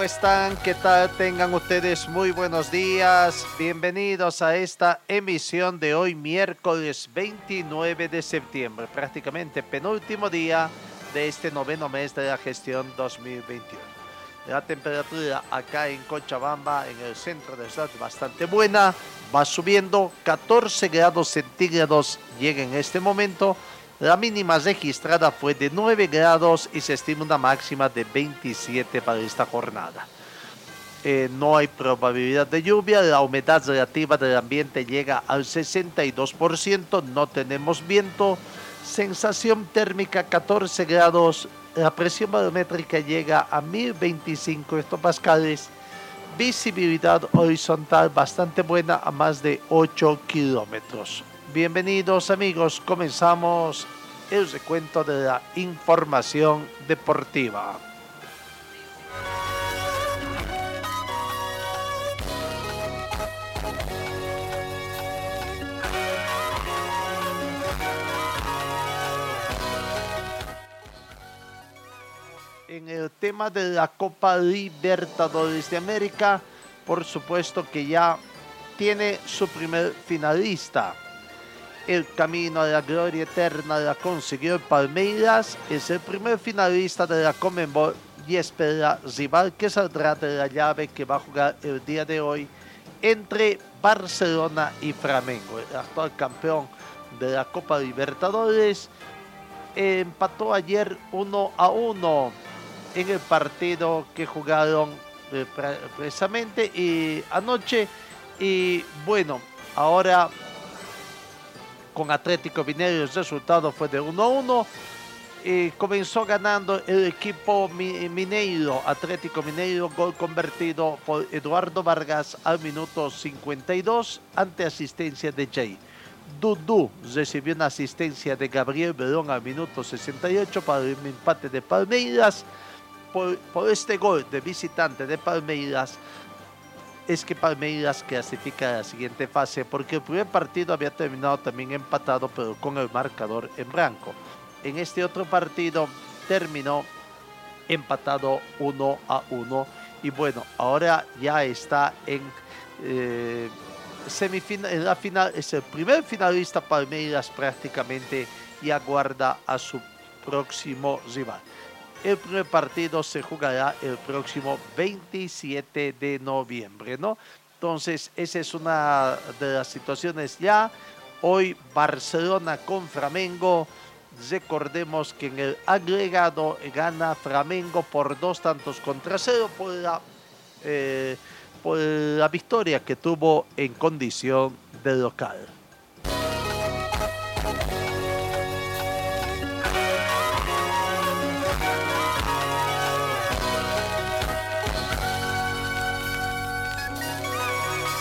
¿Cómo están? ¿Qué tal? Tengan ustedes muy buenos días. Bienvenidos a esta emisión de hoy, miércoles 29 de septiembre, prácticamente penúltimo día de este noveno mes de la gestión 2021. La temperatura acá en Cochabamba, en el centro de la ciudad, bastante buena. Va subiendo 14 grados centígrados, llega en este momento. La mínima registrada fue de 9 grados y se estima una máxima de 27 para esta jornada. Eh, no hay probabilidad de lluvia, la humedad relativa del ambiente llega al 62%, no tenemos viento, sensación térmica 14 grados, la presión barométrica llega a 1025 hectopascales, visibilidad horizontal bastante buena a más de 8 kilómetros. Bienvenidos amigos, comenzamos el recuento de la información deportiva. En el tema de la Copa Libertadores de América, por supuesto que ya tiene su primer finalista el camino a la gloria eterna la consiguió el Palmeiras. Es el primer finalista de la Comenbol y espera rival que saldrá de la llave que va a jugar el día de hoy entre Barcelona y Flamengo. El actual campeón de la Copa Libertadores empató ayer 1 a 1 en el partido que jugaron eh, precisamente y anoche. Y bueno, ahora con Atlético Mineiro. El resultado fue de 1-1. Y comenzó ganando el equipo Mineiro, Atlético Mineiro, gol convertido por Eduardo Vargas al minuto 52 ante asistencia de Jay. Dudu recibió una asistencia de Gabriel Verón al minuto 68 para el empate de Palmeiras. Por este gol de visitante de Palmeiras, es que Palmeiras clasifica a la siguiente fase porque el primer partido había terminado también empatado pero con el marcador en blanco. En este otro partido terminó empatado 1 a 1 y bueno, ahora ya está en eh, semifinal, en la final, es el primer finalista Palmeiras prácticamente y aguarda a su próximo rival. El primer partido se jugará el próximo 27 de noviembre, ¿no? Entonces, esa es una de las situaciones ya. Hoy Barcelona con Flamengo. Recordemos que en el agregado gana Flamengo por dos tantos contra cero por eh, por la victoria que tuvo en condición de local.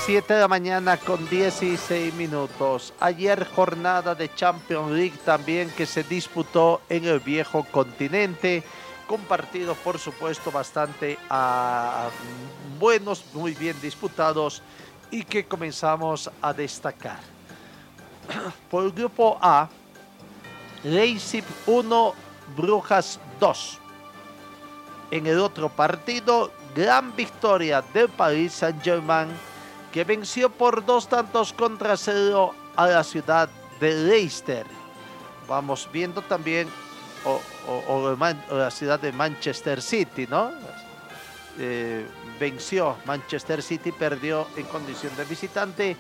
Siete de la mañana con 16 minutos. Ayer jornada de Champions League también que se disputó en el viejo continente con partidos por supuesto bastante uh, buenos, muy bien disputados y que comenzamos a destacar. Por el grupo A, Leipzig 1, Brujas 2. En el otro partido, gran victoria del Paris Saint-Germain que venció por dos tantos contra cero a la ciudad de Leicester. Vamos viendo también o, la ciudad de Manchester City, ¿no? Eh, venció Manchester City, perdió en condición de visitante.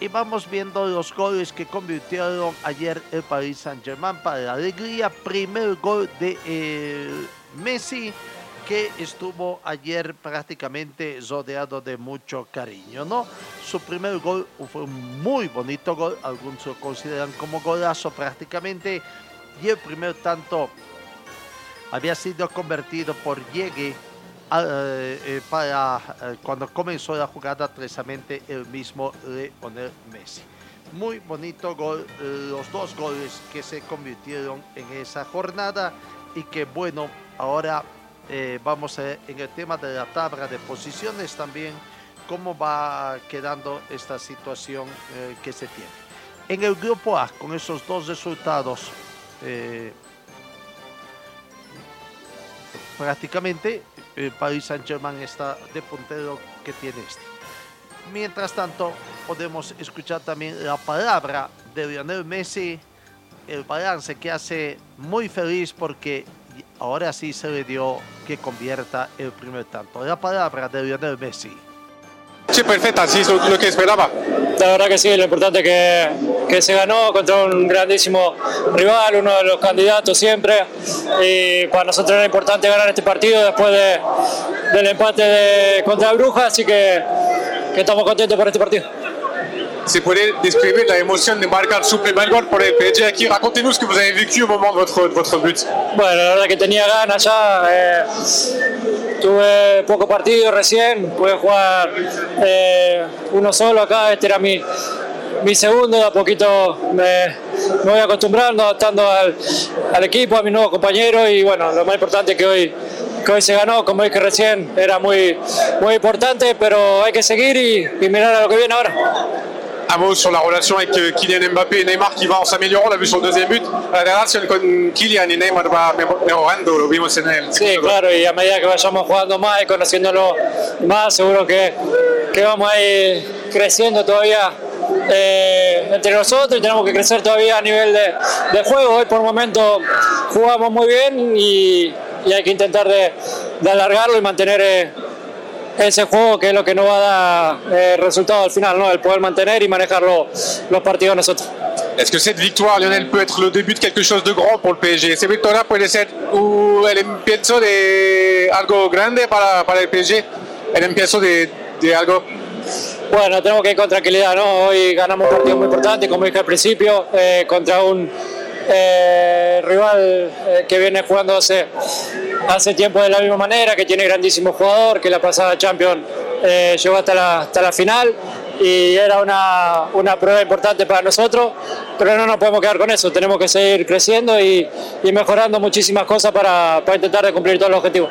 Y vamos viendo los goles que convirtieron ayer el Paris Saint-Germain para la alegría. Primer gol de eh, Messi que estuvo ayer prácticamente rodeado de mucho cariño, ¿no? Su primer gol fue un muy bonito gol, algunos lo consideran como golazo prácticamente, y el primer tanto había sido convertido por Llegue eh, eh, para eh, cuando comenzó la jugada precisamente el mismo Leonel Messi. Muy bonito gol, los dos goles que se convirtieron en esa jornada y que bueno, ahora vamos a ver en el tema de la tabla de posiciones también cómo va quedando esta situación que se tiene. En el grupo A, con esos dos resultados, prácticamente el Paris Saint-Germain está de puntero que tiene este. Mientras tanto, podemos escuchar también la palabra de Lionel Messi, el balance que hace muy feliz porque ahora sí se le dio que convierta el primer tanto. La palabra de Lionel Messi. Sí, perfecta, así es lo que esperaba. La verdad que sí, lo importante es que, que se ganó contra un grandísimo rival, uno de los candidatos siempre. Y para nosotros era importante ganar este partido después de, del empate de, contra Bruja, así que, que estamos contentos por este partido. Si puede describir la emoción de marcar su primer gol por el PSG aquí, racontez-nous ce que vous avez vécu au moment de votre, de votre but. Bueno, la verdad que tenía ganas ya. Eh, tuve poco partido recién, pude jugar eh, uno solo acá, este era mi, mi segundo, de a poquito me, me voy acostumbrando, adaptando al, al, equipo, a mis nuevos compañeros y bueno, lo más importante es que hoy, que hoy se ganó, como dije recién, era muy, muy importante, pero hay que seguir y, y mirar a lo que viene ahora. Un mot sur la relation avec euh, Kylian Mbappé et Neymar qui va en s'améliorant. On l'a vu sur le deuxième but. La relación con Kylian y Neymar va mejorando, lo vimos en el. Sí, claro, y a medida que vayamos jugando más y conociéndolo más, seguro que, que vamos a ir creciendo todavía eh, entre nosotros y tenemos que crecer todavía a nivel de, de juego. Hoy por el momento jugamos muy bien y, y hay que intentar de, de alargarlo y mantener. Eh, ese juego que es lo que nos va a dar eh, resultado al final, ¿no? el poder mantener y manejar los, los partidos nosotros. Est-ce que cette victoire, Lionel, peut être le début de quelque chose de grand pour le PSG ¿Cette victoire puede ser uh, el empiezo de algo grande para, para el PSG? ¿El empiezo de, de algo? Bueno, tenemos que ir con tranquilidad, ¿no? Hoy ganamos un partido muy importante, como dije al principio, eh, contra un eh, rival eh, que viene jugando hace, hace tiempo de la misma manera, que tiene grandísimo jugador, que la pasada Champions eh, llegó hasta la, hasta la final y era una, una, prueba importante para nosotros, pero no nos podemos quedar con eso, tenemos que seguir creciendo y, y mejorando muchísimas cosas para, para, intentar de cumplir todos los objetivos.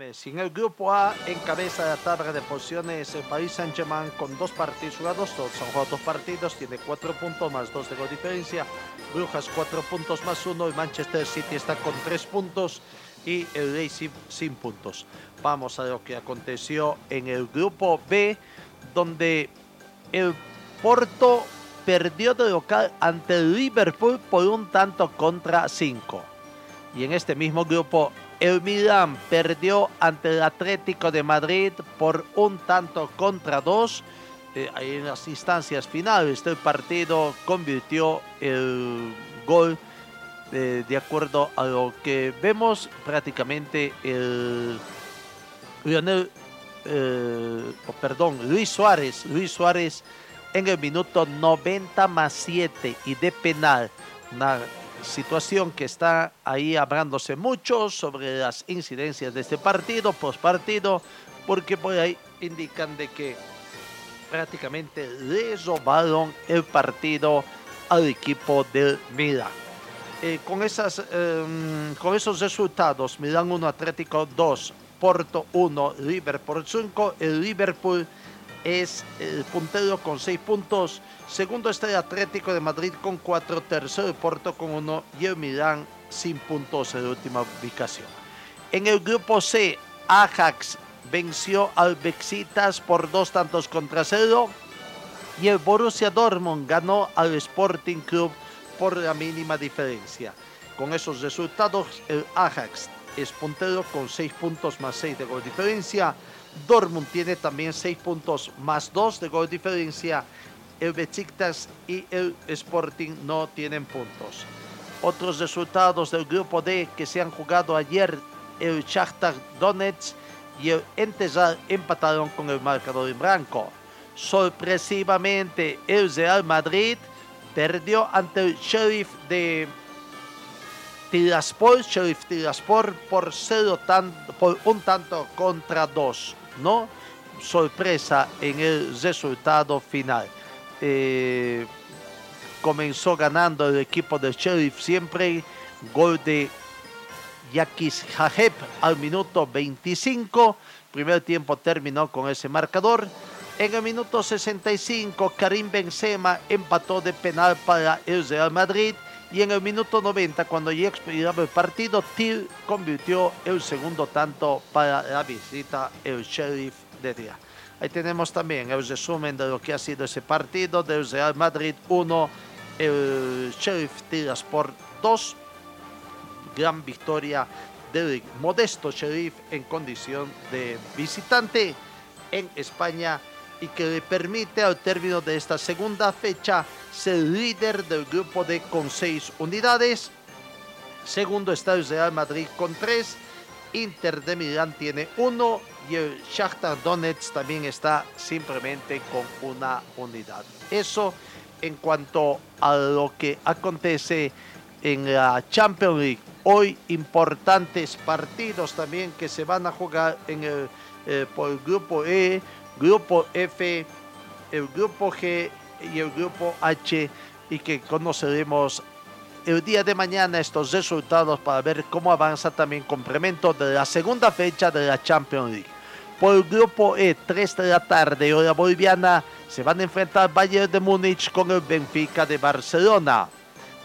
En el grupo A encabeza la tabla de posiciones el Paris Saint-Germain con dos partidos jugados, todos son jugados dos partidos, tiene cuatro puntos más dos de gol diferencia, Brujas cuatro puntos más uno, el Manchester City está con tres puntos y el Leipzig sin puntos. Vamos a lo que aconteció en el grupo B, donde el Porto perdió de local ante el Liverpool por un tanto contra cinco. Y en este mismo grupo el Milan perdió ante el Atlético de Madrid por un tanto contra dos. Eh, en las instancias finales del partido convirtió el gol eh, de acuerdo a lo que vemos prácticamente el Lionel, eh, perdón, Luis Suárez, Luis Suárez en el minuto 90 más 7 y de penal. Situación que está ahí hablándose mucho sobre las incidencias de este partido, post partido, porque por ahí indican de que prácticamente le robaron el partido al equipo del Milan. Eh, con, esas, eh, con esos resultados, Milan 1, Atlético 2, Porto 1, Liverpool 5, el Liverpool es el puntero con 6 puntos. Segundo está el Atlético de Madrid con 4. Tercero el Porto con 1. Y el Milán sin puntos en última ubicación. En el grupo C, Ajax venció al Bexitas por dos tantos contra cero. Y el Borussia Dortmund ganó al Sporting Club por la mínima diferencia. Con esos resultados, el Ajax es puntero con 6 puntos más 6 de gol diferencia. Dortmund tiene también 6 puntos más 2 de gol diferencia. El Besiktas y el Sporting no tienen puntos. Otros resultados del grupo D que se han jugado ayer, el Shakhtar Donetsk y el Entezal empataron con el marcador en blanco. Sorpresivamente, el Real Madrid perdió ante el Sheriff de Tiraspol, Sheriff Tiraspol por, cero por un tanto contra dos, ¿no? Sorpresa en el resultado final. Eh, comenzó ganando el equipo del Sheriff siempre, gol de Yakis Jajep al minuto 25. Primer tiempo terminó con ese marcador. En el minuto 65, Karim Benzema empató de penal para el Real Madrid. Y en el minuto 90, cuando ya expiraba el partido, Til convirtió el segundo tanto para la visita el Sheriff de día. Ahí tenemos también el resumen de lo que ha sido ese partido del Real Madrid 1, el Sheriff Tirasport 2. Gran victoria del modesto Sheriff en condición de visitante en España y que le permite al término de esta segunda fecha ser líder del grupo D con seis unidades. Segundo está el Real Madrid con tres. Inter de Milán tiene uno y el Shakhtar Donetsk también está simplemente con una unidad. Eso en cuanto a lo que acontece en la Champions League. Hoy importantes partidos también que se van a jugar en eh, por el grupo E, grupo F, el grupo G y el grupo H y que conoceremos el día de mañana estos resultados para ver cómo avanza también complemento de la segunda fecha de la Champions League. Por grupo E, 3 de la tarde, hora boliviana, se van a enfrentar Bayern de Múnich con el Benfica de Barcelona.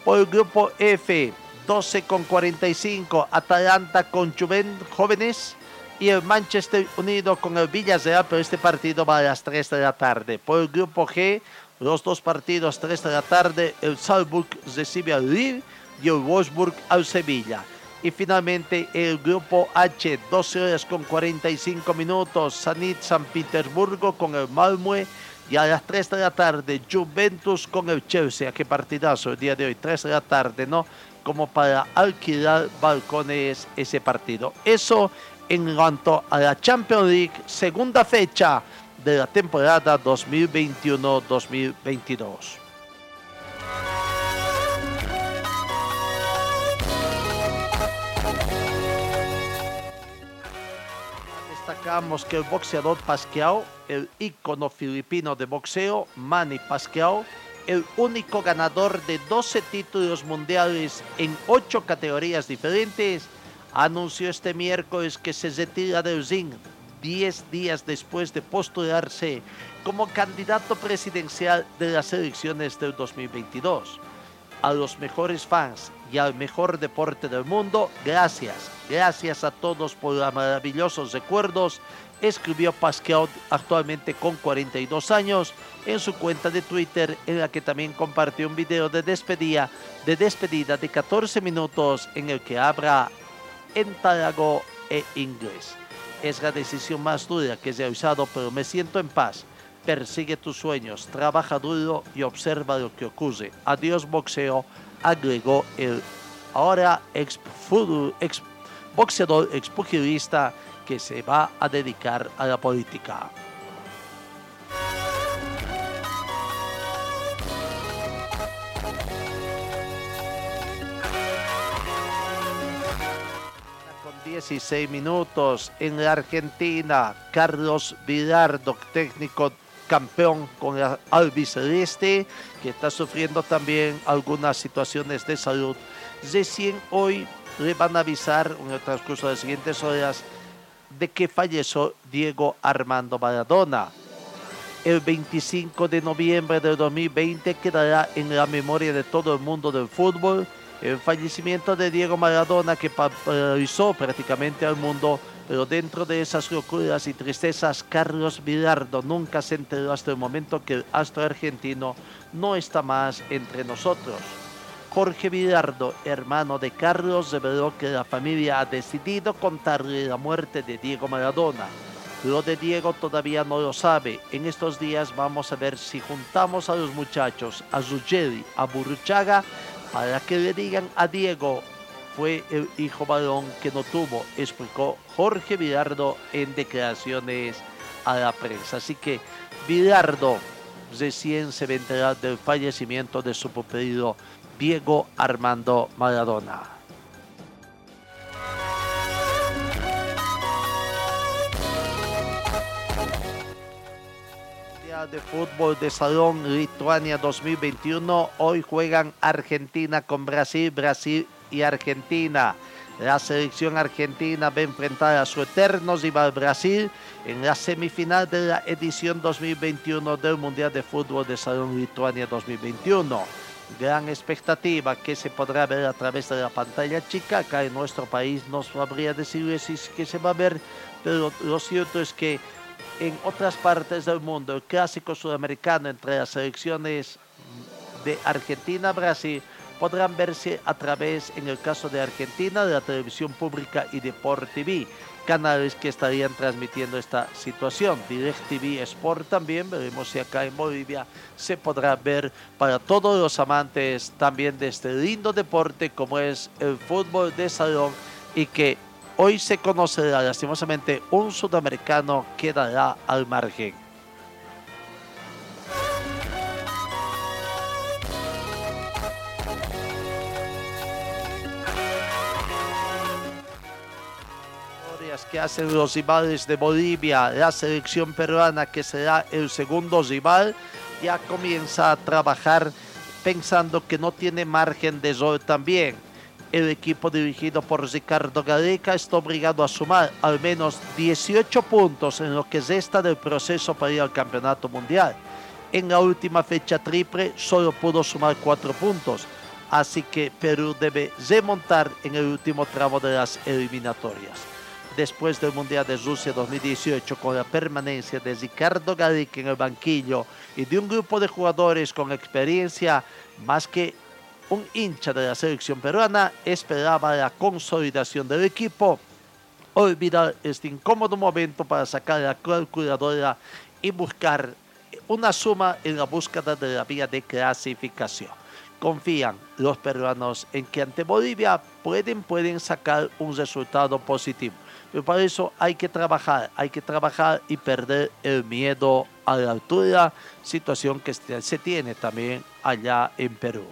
Por el grupo F, 12 con 45, Atalanta con Juventus Jóvenes y el Manchester Unido con el Villarreal, pero este partido va a las 3 de la tarde. Por el grupo G, los dos partidos 3 de la tarde, el Salzburg recibe al Lille y el Wolfsburg al Sevilla. Y finalmente el grupo H, 12 horas con 45 minutos, Sanit San Petersburgo con el Malmö y a las 3 de la tarde Juventus con el Chelsea. Qué partidazo el día de hoy, 3 de la tarde, ¿no? Como para alquilar balcones ese partido. Eso en cuanto a la Champions League, segunda fecha de la temporada 2021-2022. Que el boxeador Pasquiao, el ícono filipino de boxeo, Manny Pasquiao, el único ganador de 12 títulos mundiales en 8 categorías diferentes, anunció este miércoles que se retira del ring 10 días después de postularse como candidato presidencial de las elecciones del 2022. A los mejores fans y al mejor deporte del mundo, gracias, gracias a todos por los maravillosos recuerdos, escribió Pascal actualmente con 42 años en su cuenta de Twitter en la que también compartió un video de despedida de despedida de 14 minutos en el que habla en talago e inglés. Es la decisión más dura que he realizado, pero me siento en paz. Persigue tus sueños, trabaja duro y observa lo que ocurre. Adiós boxeo, agregó el ahora ex, ex boxeador expugilista que se va a dedicar a la política. Con 16 minutos en la Argentina, Carlos Vilardo, técnico campeón con el albiceleste, que está sufriendo también algunas situaciones de salud. Recién hoy le van a avisar en el transcurso de las siguientes horas de que falleció Diego Armando Maradona. El 25 de noviembre del 2020 quedará en la memoria de todo el mundo del fútbol el fallecimiento de Diego Maradona que paralizó prácticamente al mundo, pero dentro de esas locuras y tristezas, Carlos Vilardo nunca se enteró hasta el momento que el astro argentino no está más entre nosotros. Jorge Vilardo, hermano de Carlos, reveló que la familia ha decidido contarle la muerte de Diego Maradona. Lo de Diego todavía no lo sabe. En estos días vamos a ver si juntamos a los muchachos, a Ruggeri, a Burruchaga Para que le digan a Diego, fue el hijo varón que no tuvo, explicó Jorge Vidardo en declaraciones a la prensa. Así que Vidardo recién se vendrá del fallecimiento de su pupilo Diego Armando Maradona. de fútbol de salón Lituania 2021. Hoy juegan Argentina con Brasil, Brasil y Argentina. La selección argentina va a enfrentar a su eterno rival Brasil en la semifinal de la edición 2021 del Mundial de Fútbol de Salón Lituania 2021. Gran expectativa que se podrá ver a través de la pantalla chica. Acá en nuestro país no sabría decirles si que se va a ver, pero lo cierto es que en otras partes del mundo el clásico sudamericano entre las selecciones de Argentina-Brasil podrán verse a través, en el caso de Argentina, de la televisión pública y de TV, canales que estarían transmitiendo esta situación. DirecTV Sport también, veremos si acá en Bolivia se podrá ver para todos los amantes también de este lindo deporte como es el fútbol de salón y que hoy se conocerá lastimosamente un sudamericano quedará al margen. Que hacen los rivales de Bolivia, la selección peruana que será el segundo rival, ya comienza a trabajar pensando que no tiene margen de error también. El equipo dirigido por Ricardo Gareca está obligado a sumar al menos 18 puntos en lo que resta del proceso para ir al campeonato mundial. En la última fecha triple solo pudo sumar 4 puntos, así que Perú debe remontar en el último tramo de las eliminatorias después del Mundial de Rusia 2018 con la permanencia de Ricardo Gareca en el banquillo y de un grupo de jugadores con experiencia más que un hincha de la selección peruana esperaba la consolidación del equipo, olvidar este incómodo momento para sacar la calculadora y buscar una suma en la búsqueda de la vía de clasificación. Confían los peruanos en que ante Bolivia pueden, pueden sacar un resultado positivo. Pero para eso hay que trabajar, hay que trabajar y perder el miedo a la altura, situación que se tiene también allá en Perú.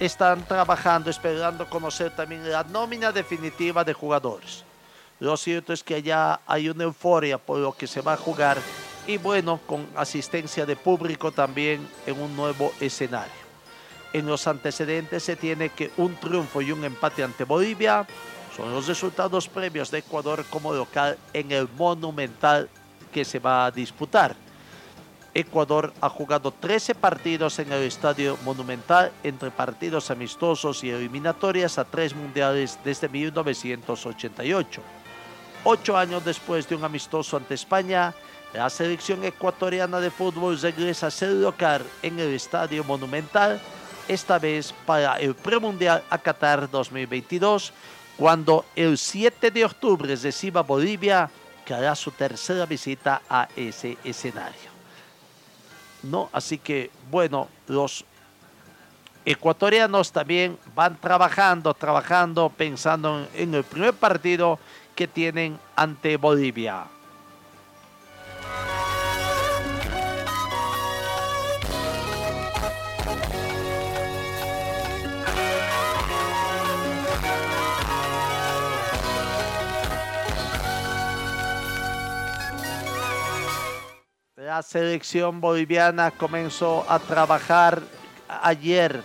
Están trabajando, esperando conocer también la nómina definitiva de jugadores. Lo cierto es que allá hay una euforia por lo que se va a jugar y bueno, con asistencia de público también en un nuevo escenario. En los antecedentes se tiene que un triunfo y un empate ante Bolivia son los resultados previos de Ecuador como local en el Monumental que se va a disputar. Ecuador ha jugado 13 partidos en el Estadio Monumental entre partidos amistosos y eliminatorias a tres mundiales desde 1988. Ocho años después de un amistoso ante España, la selección ecuatoriana de fútbol regresa a ser local en el Estadio Monumental, esta vez para el premundial a Qatar 2022, cuando el 7 de octubre reciba Bolivia, que hará su tercera visita a ese escenario. ¿No? Así que, bueno, los ecuatorianos también van trabajando, trabajando, pensando en el primer partido que tienen ante Bolivia. La selección boliviana comenzó a trabajar ayer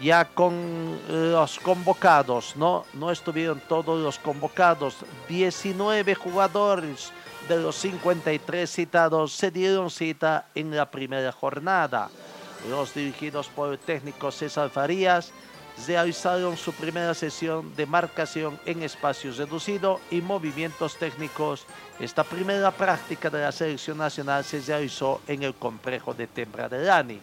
ya con los convocados, ¿no? No estuvieron todos los convocados. 19 jugadores de los 53 citados se dieron cita en la primera jornada. Los dirigidos por el técnico César Farías realizaron su primera sesión de marcación en espacios reducidos y movimientos técnicos. Esta primera práctica de la selección nacional se realizó en el complejo de Tembra de Dani.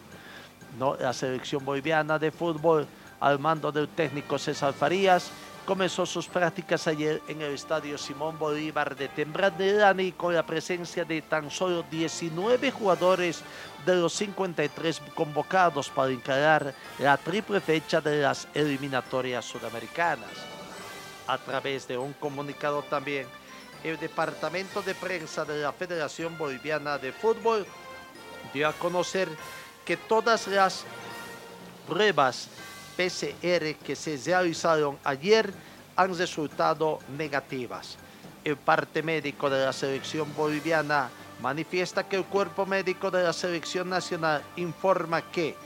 ¿No? La selección boliviana de fútbol al mando del técnico César Farías comenzó sus prácticas ayer en el estadio Simón Bolívar de Tembrandelani con la presencia de tan solo 19 jugadores de los 53 convocados para encarar la triple fecha de las eliminatorias sudamericanas. A través de un comunicado también, el Departamento de Prensa de la Federación Boliviana de Fútbol dio a conocer que todas las pruebas PCR que se realizaron ayer han resultado negativas. El parte médico de la selección boliviana manifiesta que el cuerpo médico de la selección nacional informa que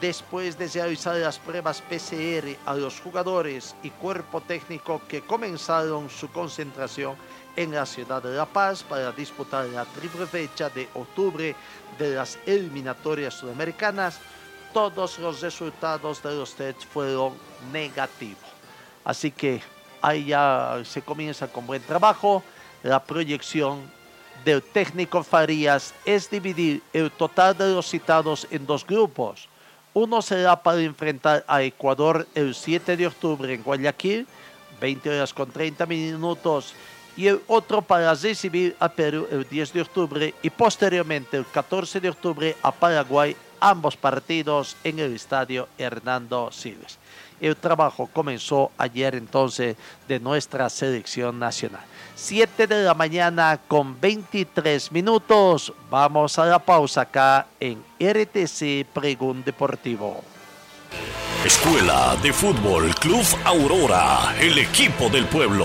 después de realizar las pruebas PCR a los jugadores y cuerpo técnico que comenzaron su concentración en la ciudad de La Paz para disputar la triple fecha de octubre de las eliminatorias sudamericanas, todos los resultados de los tests fueron negativos. Así que ahí ya se comienza con buen trabajo. La proyección del técnico Farías es dividir el total de los citados en dos grupos. Uno será para enfrentar a Ecuador el 7 de octubre en Guayaquil, 20 horas con 30 minutos, y el otro para recibir a Perú el 10 de octubre y posteriormente el 14 de octubre a Paraguay ambos partidos en el estadio Hernando Siles. El trabajo comenzó ayer entonces de nuestra selección nacional. 7 de la mañana con 23 minutos. Vamos a la pausa acá en RTC Pregún Deportivo. Escuela de Fútbol Club Aurora, el equipo del pueblo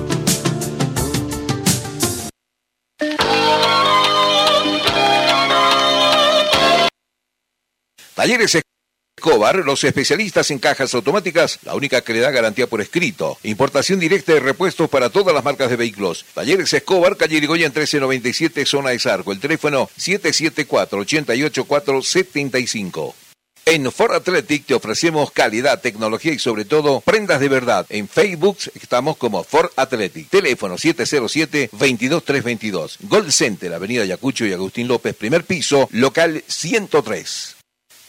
Talleres Escobar, los especialistas en cajas automáticas, la única que le da garantía por escrito. Importación directa de repuestos para todas las marcas de vehículos. Talleres Escobar, calle Irigoyen 1397, zona de Sarco. El teléfono 774-88475. En Ford Athletic te ofrecemos calidad, tecnología y sobre todo prendas de verdad. En Facebook estamos como Ford Athletic. Teléfono 707-22322. Gold Center, Avenida Yacucho y Agustín López, primer piso, local 103.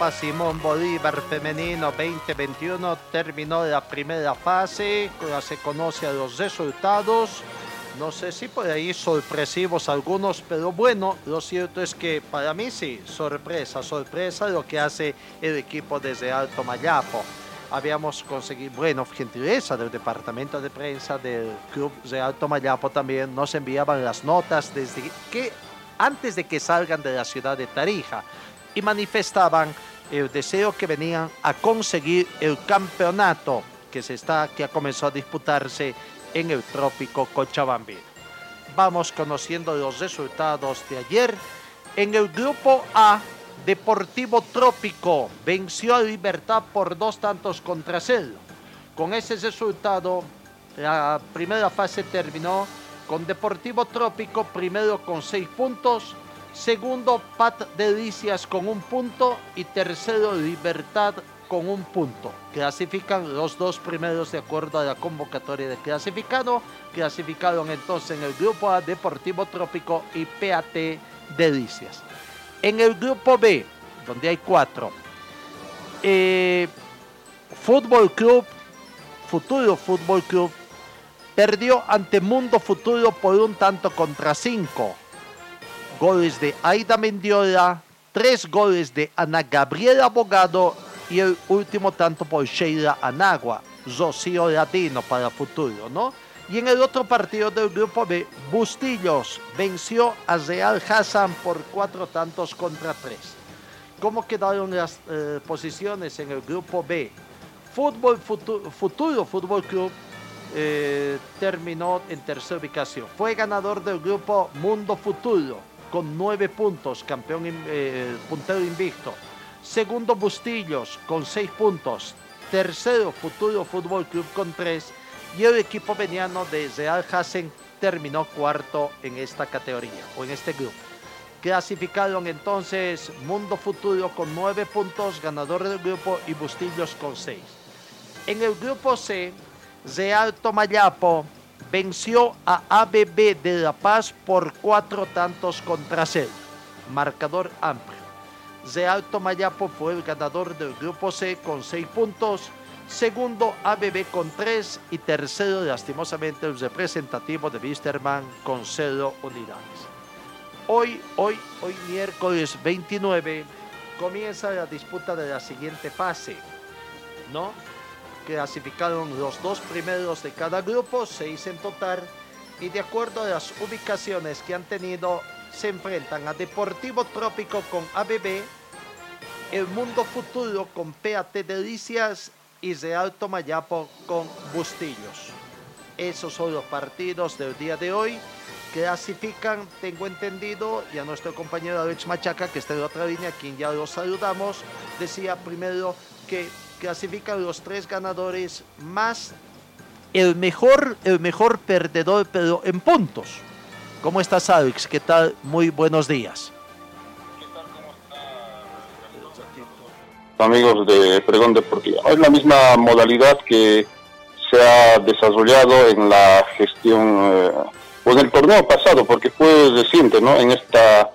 1114. Simón Bolívar Femenino 2021 terminó la primera fase, ya se conocen los resultados. No sé si por ahí sorpresivos algunos, pero bueno, lo cierto es que para mí sí, sorpresa, sorpresa lo que hace el equipo desde Alto Mayapo. Habíamos conseguido, bueno, gentileza del departamento de prensa del club de Alto Mayapo también nos enviaban las notas desde que antes de que salgan de la ciudad de Tarija y manifestaban el deseo que venían a conseguir el campeonato que, se está, que ha comenzado a disputarse en el trópico Cochabambino. vamos conociendo los resultados de ayer. En el grupo A, Deportivo Trópico venció a Libertad por dos tantos contra cero. Con ese resultado, la primera fase terminó con Deportivo Trópico primero con seis puntos, segundo Pat Delicias con un punto y tercero Libertad con un punto. Clasifican los dos primeros de acuerdo a la convocatoria de clasificado. Clasificaron entonces en el grupo A Deportivo Trópico y PAT Delicias. En el grupo B, donde hay cuatro, eh, Fútbol Club, Futuro Fútbol Club, perdió ante Mundo Futuro por un tanto contra cinco. Goles de Aida Mendiola, tres goles de Ana Gabriela Abogado y el último tanto por Sheila Anagua, Rocío Latino para Futuro, ¿no? Y en el otro partido del grupo B, Bustillos venció a Real Hassan por cuatro tantos contra tres. ¿Cómo quedaron las eh, posiciones en el grupo B? Fútbol Futuro, Futuro Fútbol Club eh, terminó en tercera ubicación. Fue ganador del grupo Mundo Futuro con nueve puntos, campeón eh, puntero invicto. Segundo Bustillos con seis puntos. Tercero Futuro Fútbol Club con tres. Y el equipo veniano de Real Hassen terminó cuarto en esta categoría o en este grupo. Clasificaron entonces Mundo Futuro con nueve puntos, ganador del grupo, y Bustillos con seis. En el grupo C, Real Tomayapo venció a ABB de La Paz por cuatro tantos contra cero. Marcador amplio. Real Tomayapo fue el ganador del grupo C con seis puntos. Segundo, ABB con tres. Y tercero, lastimosamente, el representativo de Wisterman con cero unidades. Hoy, hoy, hoy miércoles 29, comienza la disputa de la siguiente fase. ¿No? Clasificaron los dos primeros de cada grupo, seis en total, y de acuerdo a las ubicaciones que han tenido, se enfrentan a Deportivo Trópico con ABB, El Mundo Futuro con PAT Delicias y Real Tomayapo con Bustillos. Esos son los partidos del día de hoy. Clasifican, tengo entendido, y a nuestro compañero Alex Machaca, que está en otra línea, a quien ya lo saludamos, decía primero que clasifican los tres ganadores más el mejor, el mejor perdedor, pero en puntos. ¿Cómo estás, Alex? ¿Qué tal? Muy buenos días. Amigos de Pregón Deportivo. Es la misma modalidad que se ha desarrollado en la gestión, eh, o en el torneo pasado, porque fue reciente, ¿no? En esta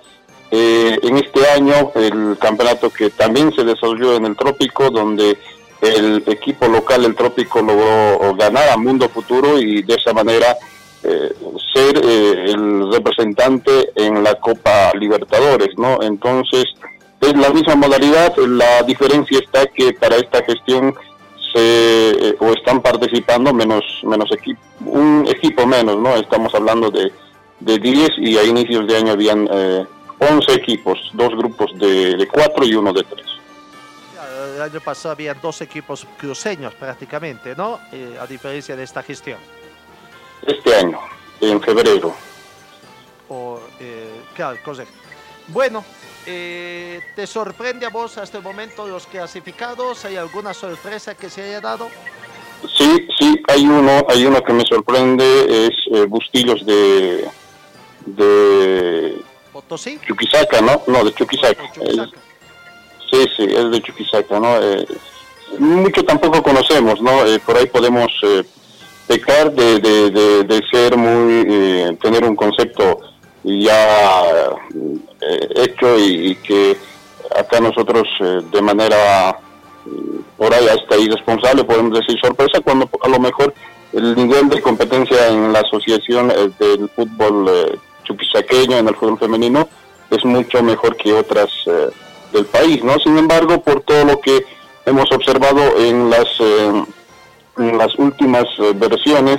eh, en este año el campeonato que también se desarrolló en el trópico, donde el equipo local, el trópico, logró ganar a Mundo Futuro y de esa manera eh, ser eh, el representante en la Copa Libertadores, ¿no? Entonces, es la misma modalidad, la diferencia está que para esta gestión se o están participando menos menos equipo, un equipo menos, ¿no? Estamos hablando de, de 10 y a inicios de año habían eh, 11 equipos, dos grupos de, de cuatro y uno de tres. El año pasado había dos equipos cruceños prácticamente, ¿no? Eh, a diferencia de esta gestión. Este año, en febrero. O, eh, claro, correcto. Bueno, eh, ¿te sorprende a vos hasta el momento los clasificados? ¿Hay alguna sorpresa que se haya dado? Sí, sí, hay uno, hay uno que me sorprende, es eh, Bustillos de, de ¿Potosí? Chuquisaca, ¿no? No, de Chuquisaca. Chuquisaca. Sí, sí, es de Chuquisaca, ¿no? Eh, mucho tampoco conocemos, ¿no? Eh, por ahí podemos eh, pecar de, de, de, ser muy, eh, tener un concepto ya eh, hecho y, que acá nosotros eh, de manera mm, por ahí hasta irresponsable podemos decir sorpresa cuando a lo mejor el nivel de competencia en la asociación del fútbol chuquisaqueño, en el fútbol femenino, es mucho mejor que otras del país, ¿no? Sin embargo, por todo lo que hemos observado en las, eh, las últimas eh, versiones,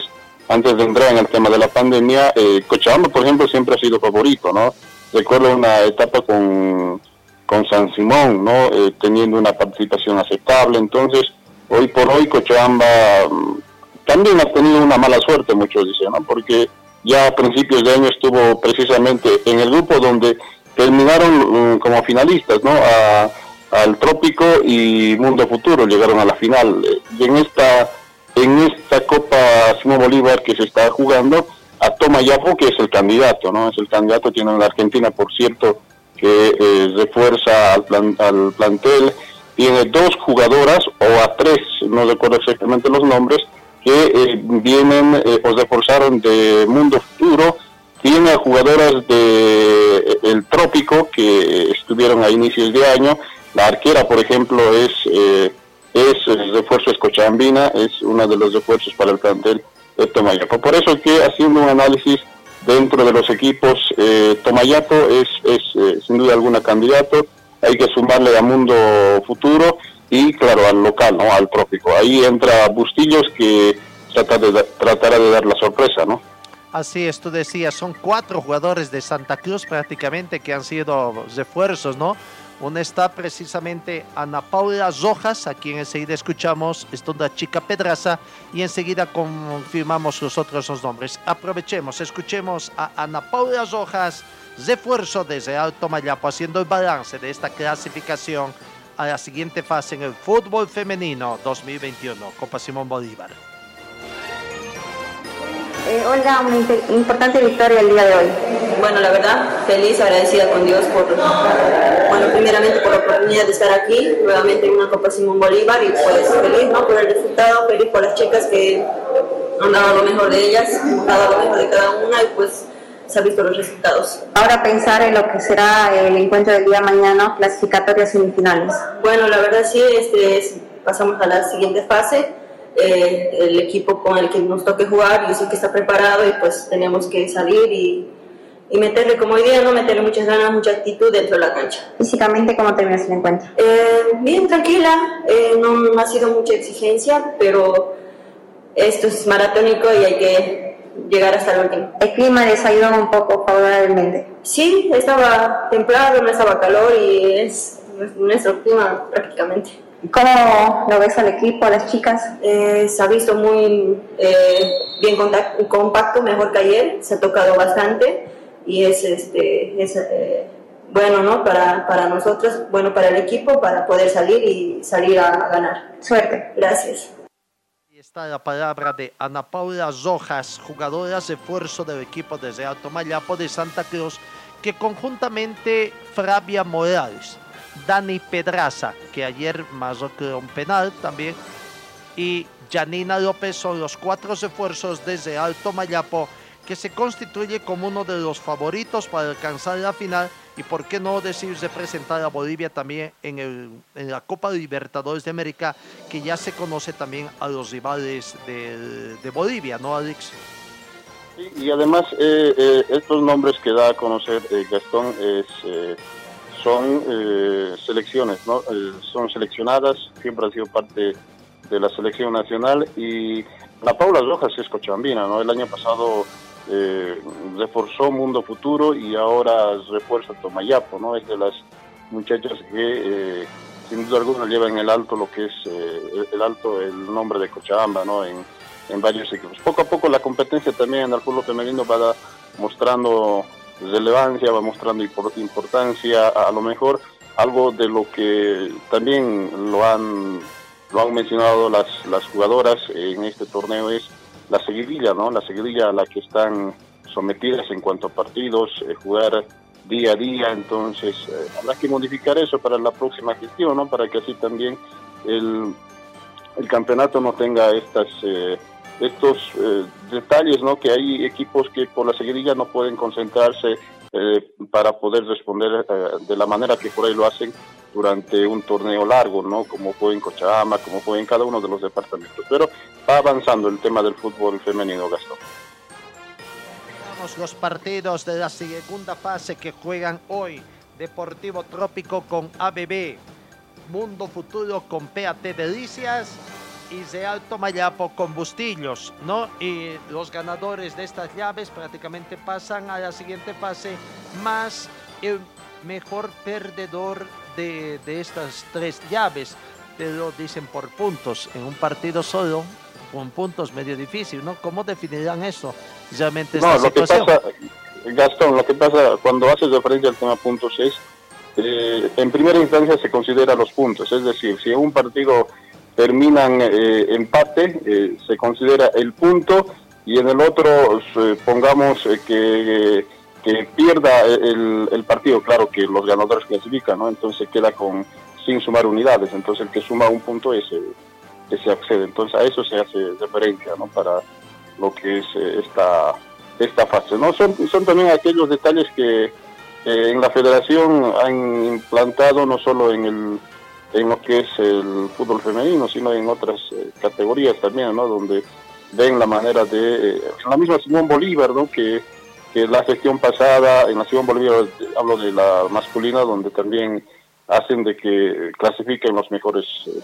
antes de entrar en el tema de la pandemia, eh, Cochabamba, por ejemplo, siempre ha sido favorito, ¿no? Recuerdo una etapa con, con San Simón, ¿no? Eh, teniendo una participación aceptable, entonces, hoy por hoy Cochabamba mm, también ha tenido una mala suerte, muchos dicen, ¿no? Porque ya a principios de año estuvo precisamente en el grupo donde terminaron mm, como finalistas, ¿no? A- al Trópico y Mundo Futuro llegaron a la final. Y en esta en esta Copa Simón Bolívar que se está jugando, a Toma Yapo, que es el candidato, ¿no? Es el candidato, tiene una Argentina, por cierto, que eh, refuerza al, plan- al plantel, tiene dos jugadoras, o a tres, no recuerdo exactamente los nombres, que eh, vienen eh, o reforzaron de Mundo Futuro, tiene a jugadoras de eh, el Trópico que estuvieron a inicios de año, la arquera, por ejemplo, es... eh, es el refuerzo escochambina, es uno de los refuerzos para el plantel de Tomayapo. Por eso que haciendo un análisis dentro de los equipos, eh, Tomayapo es, es eh, sin duda alguna candidato, hay que sumarle a Mundo Futuro y claro al local, ¿no? al trópico. Ahí entra Bustillos que trata de, tratará de dar la sorpresa, ¿no? Así es, tú decías, son cuatro jugadores de Santa Cruz prácticamente que han sido refuerzos, ¿no? Una está precisamente Ana Paula Rojas, a quien enseguida escuchamos, es una chica Pedraza, y enseguida confirmamos los otros dos nombres. Aprovechemos, escuchemos a Ana Paula Rojas, refuerzo desde Alto Mayapo, haciendo el balance de esta clasificación a la siguiente fase en el fútbol femenino 2021, Copa Simón Bolívar. Eh, Olga, una importante victoria el día de hoy. Bueno, la verdad, feliz, agradecida con Dios por, bueno, primeramente por la oportunidad de estar aquí, nuevamente en una Copa Simón Bolívar y pues feliz, ¿no? Por el resultado, feliz por las chicas que han dado lo mejor de ellas, han dado lo mejor de cada una y pues se han visto los resultados. Ahora pensar en lo que será el encuentro del día mañana, clasificatorias semifinales. Bueno, la verdad sí, este, es- pasamos a la siguiente fase. Eh, el equipo con el que nos toque jugar, yo sé que está preparado y pues tenemos que salir y, y meterle, como hoy día, no meterle muchas ganas, mucha actitud dentro de la cancha. Físicamente, ¿cómo terminas el encuentro? Eh, bien, tranquila, eh, no, no ha sido mucha exigencia, pero esto es maratónico y hay que llegar hasta el último. El clima les ayudó un poco favorablemente. Sí, estaba templado, no estaba calor y es nuestro clima prácticamente. ¿Cómo lo ves al equipo, a las chicas? Eh, se ha visto muy eh, bien compacto, mejor que ayer, se ha tocado bastante y es, este, es eh, bueno ¿no? para, para nosotros, bueno para el equipo, para poder salir y salir a, a ganar. Suerte. Gracias. Ahí está la palabra de Ana Paula Rojas, jugadora de esfuerzo del equipo desde Alto Mayapo de Santa Cruz, que conjuntamente Flavia Morales, Dani Pedraza, que ayer marcó un penal también, y Janina López son los cuatro refuerzos desde Alto Mayapo, que se constituye como uno de los favoritos para alcanzar la final y por qué no decir representar a Bolivia también en, la Copa Libertadores de América, que ya se conoce también a los rivales de, Bolivia, ¿no, Alex? Y, además, eh, eh, estos nombres que da a conocer eh, Gastón es, son eh, selecciones, ¿no? Eh, son seleccionadas, siempre han sido parte de la selección nacional y la Paula Rojas es cochabambina, ¿no? El año pasado eh, reforzó Mundo Futuro y ahora refuerza Tomayapo, ¿no? Es de las muchachas que eh, sin duda alguna llevan el alto lo que es eh, el- alto el nombre de Cochabamba, ¿no? En, en varios equipos. Poco a poco la competencia también en el fútbol femenino va mostrando relevancia, va mostrando impor- importancia, a lo mejor algo de lo que también lo han lo han mencionado las, las jugadoras en este torneo es la seguidilla, ¿no? La seguidilla a la que están sometidas en cuanto a partidos, eh, jugar día a día, entonces eh, habrá que modificar eso para la próxima gestión, ¿no? Para que así también el, el campeonato no tenga estas eh, estos eh, detalles, ¿no? Que hay equipos que por la seguidilla no pueden concentrarse eh, para poder responder eh, de la manera que por ahí lo hacen durante un torneo largo, ¿no? Como fue en Cochabamba, como fue en cada uno de los departamentos. Pero va avanzando el tema del fútbol femenino, Gastón. Los partidos de la segunda fase que juegan hoy. Deportivo Trópico con ABB, Mundo Futuro con PAT Delicias y de Alto Mayapo con Bustillos, ¿no? Y los ganadores de estas llaves prácticamente pasan a la siguiente fase, más el mejor perdedor de, de estas tres llaves. Te lo dicen por puntos. En un partido solo, con puntos medio difícil, ¿no? ¿Cómo definirán eso? realmente esta No, lo que situación. pasa, Gastón, lo que pasa cuando haces referencia al tema puntos es, eh, en primera instancia se considera los puntos, es decir, si un partido terminan eh, empate, eh, se considera el punto y en el otro eh, pongamos eh, que, que pierda el, partido, claro que los ganadores clasifican, ¿no? Entonces queda con sin sumar unidades, entonces el que suma un punto es se accede, entonces a eso se hace referencia, ¿no? Para lo que es esta esta fase, ¿no? Son, son también aquellos detalles que en la federación han implantado no solo en el en lo que es el fútbol femenino, sino en otras eh, categorías también, ¿no? Donde ven la manera de, eh, la misma Simón Bolívar, ¿no? Que, que la gestión pasada, en la Simón Bolívar hablo de la masculina, donde también hacen de que clasifiquen los mejores eh,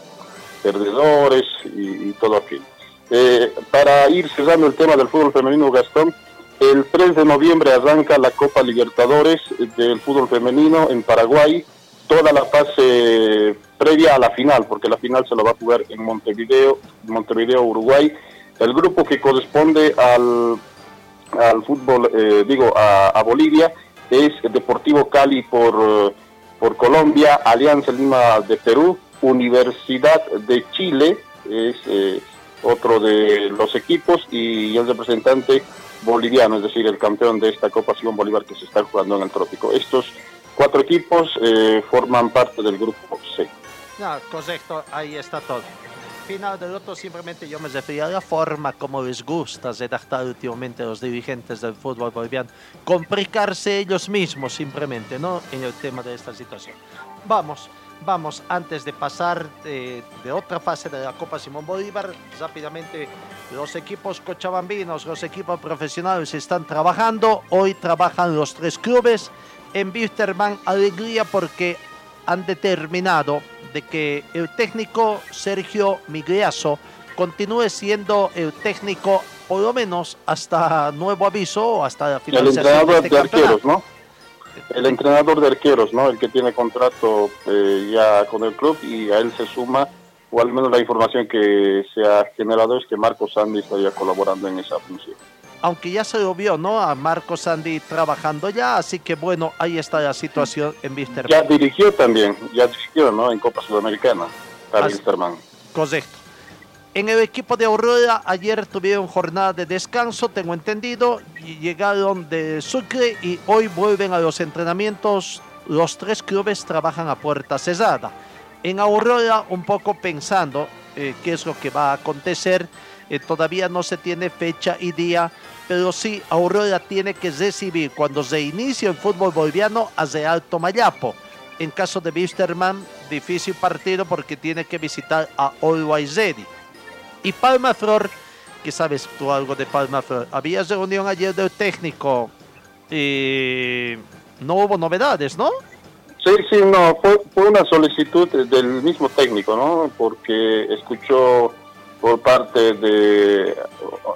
perdedores y, y todo aquello. Eh, para ir cerrando el tema del fútbol femenino, Gastón, el 3 de noviembre arranca la Copa Libertadores del fútbol femenino en Paraguay, toda la fase previa a la final, porque la final se la va a jugar en Montevideo, Montevideo, Uruguay. El grupo que corresponde al, al fútbol, eh, digo, a, Bolivia, es Deportivo Cali por, por Colombia, Alianza Lima de Perú, Universidad de Chile, es eh, otro de los equipos, y el representante boliviano, es decir, el campeón de esta Copa Simón Bolívar que se está jugando en el Trópico. Estos cuatro equipos eh, forman parte del grupo C. No, correcto, ahí está todo. Final del otro, simplemente yo me refería a la forma como les gusta redactar últimamente a los dirigentes del fútbol boliviano, complicarse ellos mismos simplemente, ¿no? En el tema de esta situación. Vamos, vamos, antes de pasar eh, de otra fase de la Copa Simón Bolívar, rápidamente los equipos cochabambinos, los equipos profesionales están trabajando, hoy trabajan los tres clubes, en Wisterman alegría porque han determinado de que el técnico Sergio Migliazo continúe siendo el técnico por lo menos hasta nuevo aviso o hasta la El finalización entrenador de este de arqueros. ¿no? El entrenador de arqueros, ¿no? El que tiene contrato eh, ya con el club y a él se suma, o al menos la información que se ha generado es que Marcos Sandy estaría colaborando en esa función. Aunque ya se lo vio, ¿no? A Marco Sandy trabajando ya, así que bueno, ahí está la situación en Wisterman. Ya dirigió también, ya dirigió, ¿no? En Copa Sudamericana, para Así- Wilstermann. Correcto. En el equipo de Aurora ayer tuvieron jornada de descanso, tengo entendido, y llegaron de Sucre y hoy vuelven a los entrenamientos. Los tres clubes trabajan a puerta cerrada. En Aurora, un poco pensando eh, qué es lo que va a acontecer, eh, todavía no se tiene fecha y día, pero sí, Aurora tiene que recibir cuando se inicie el fútbol boliviano a Real Tomayapo. En caso de Wisterman, difícil partido porque tiene que visitar a Always Ready. Y Palma Flor, que sabes tú algo de Palma Flor, había reunión ayer del técnico y no hubo novedades, ¿no? Sí, sí, no, fue, fue una solicitud del mismo técnico, ¿no? Porque escuchó por parte de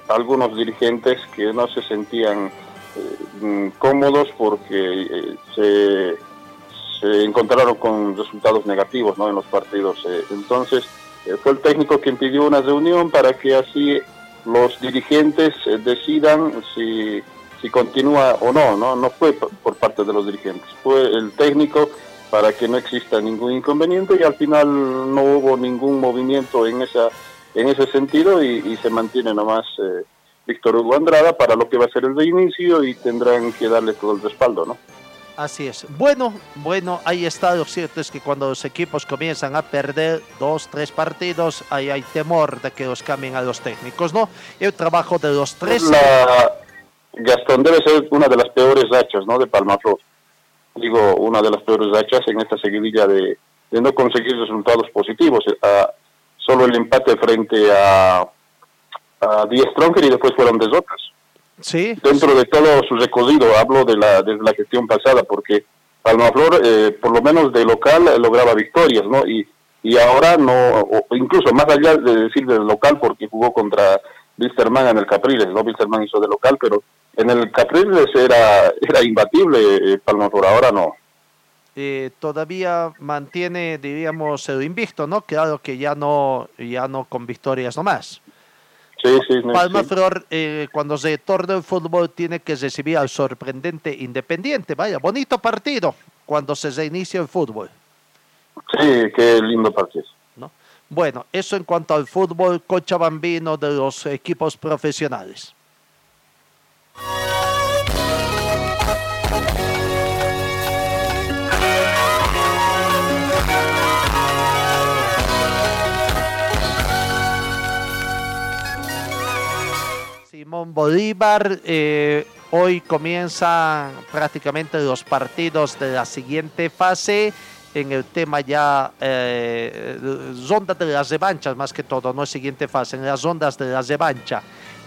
algunos dirigentes que no se sentían eh, cómodos porque eh, se, se encontraron con resultados negativos, ¿no? En los partidos. eh. Entonces, fue el técnico quien pidió una reunión para que así los dirigentes decidan si si continúa o no, no, no fue por parte de los dirigentes, fue el técnico para que no exista ningún inconveniente y al final no hubo ningún movimiento en esa en ese sentido y, y se mantiene nomás eh, Víctor Hugo Andrada para lo que va a ser el reinicio y tendrán que darle todo el respaldo, ¿no? Así es. Bueno, bueno, ahí está. Lo cierto es que cuando los equipos comienzan a perder dos, tres partidos, ahí hay temor de que los cambien a los técnicos, ¿no? El trabajo de los tres. La Gastón debe ser una de las peores rachas, ¿no? De Palmaflor. Digo, una de las peores rachas en esta seguidilla de, de no conseguir resultados positivos. Solo el empate frente a, a Die Stronger y después fueron derrotas. Sí. Dentro de todo su recorrido, hablo de la, de la gestión pasada, porque Palmaflor, eh, por lo menos de local, eh, lograba victorias, ¿no? Y, y ahora no, o incluso más allá de decir del local, porque jugó contra Wilstermann en el Capriles, ¿no? Wilstermann hizo de local, pero en el Capriles era, era imbatible eh, Palmaflor, ahora no. Eh, todavía mantiene, diríamos, el invicto, ¿no? Claro que ya no, ya no con victorias nomás. Sí, sí, no, Palma sí. Flor, eh, cuando se torna el fútbol, tiene que recibir al sorprendente Independiente. Vaya, bonito partido cuando se reinicia el fútbol. Sí, qué lindo partido. ¿no? Bueno, eso en cuanto al fútbol cochabambino de los equipos profesionales. Bolívar, eh, hoy comienzan prácticamente los partidos de la siguiente fase en el tema ya eh, rondas de las revanchas más que todo, no es siguiente fase, en las rondas de la revancha.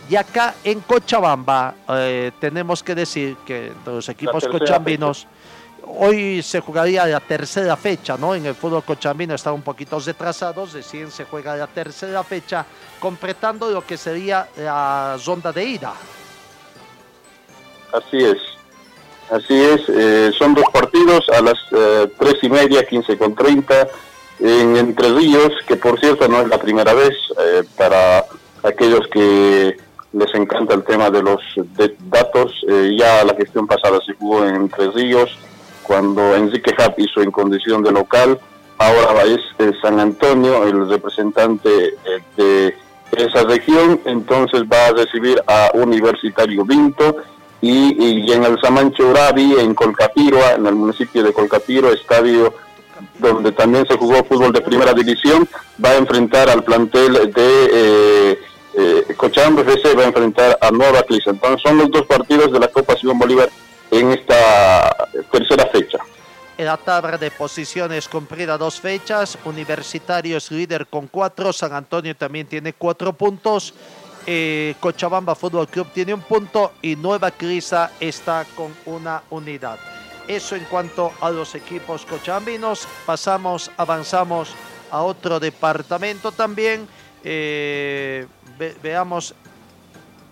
Y acá en Cochabamba eh, tenemos que decir que entre los equipos tercera cochabambinos hoy se jugaría la tercera fecha, ¿no? En el fútbol cochabambino está un poquito retrasados, recién se juega la tercera fecha, completando lo que sería la ronda de ida. Así es. Así es. eh, son dos partidos a las eh, tres y media, 15 con 30, en Entre Ríos, que por cierto no es la primera vez eh, para aquellos que les encanta el tema de los datos. ya la gestión pasada se jugó en Entre Ríos, cuando Enrique Hub hizo en condición de local. Ahora es eh, San Antonio, el representante eh, de esa región, entonces va a recibir a Universitario Vinto y, en el Samancho Urabi, en Colcapirua, en el municipio de Colcapiro, estadio donde también se jugó fútbol de primera división, va a enfrentar al plantel de eh, eh, Cochabamba FC, va a enfrentar a Nueva Clisa. Entonces son los dos partidos de la Copa Simón Bolívar en esta tercera fecha. En la tabla de posiciones cumplida dos fechas, Universitario es líder con cuatro, San Antonio también tiene cuatro puntos, eh, Cochabamba Fútbol Club tiene un punto y Nueva Crisa está con una unidad. Eso en cuanto a los equipos cochabambinos. Pasamos, avanzamos a otro departamento también. Eh, ve- veamos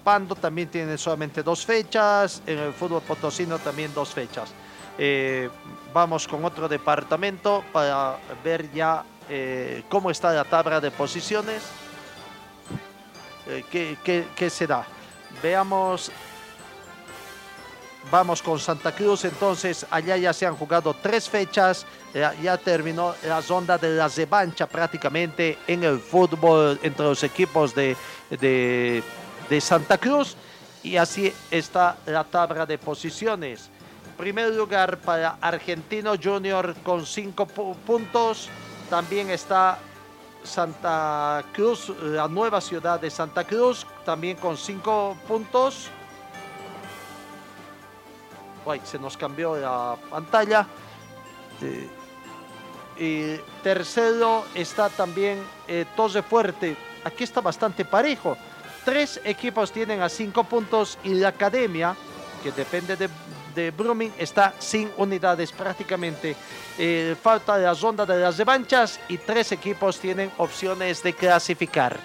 También tiene solamente dos fechas, en el fútbol potosino también dos fechas. Eh, vamos con otro departamento para ver ya eh, cómo está la tabla de posiciones. Eh, ¿qué, qué, qué se da? Veamos. Vamos con Santa Cruz, entonces allá ya se han jugado tres fechas, ya, terminó la ronda de la revancha prácticamente en el fútbol entre los equipos de, de Santa Cruz y así está la tabla de posiciones. Primer lugar para Argentino Junior con cinco pu- puntos, también está Santa Cruz, la nueva ciudad de Santa Cruz, también con cinco puntos. Uy, se nos cambió la pantalla. Eh, y tercero está también eh, Torre Fuerte. Aquí está bastante parejo. Tres equipos tienen a cinco puntos y la academia, que depende de, de Brumming, está sin unidades prácticamente. Eh, falta la ronda de las revanchas y tres equipos tienen opciones de clasificar.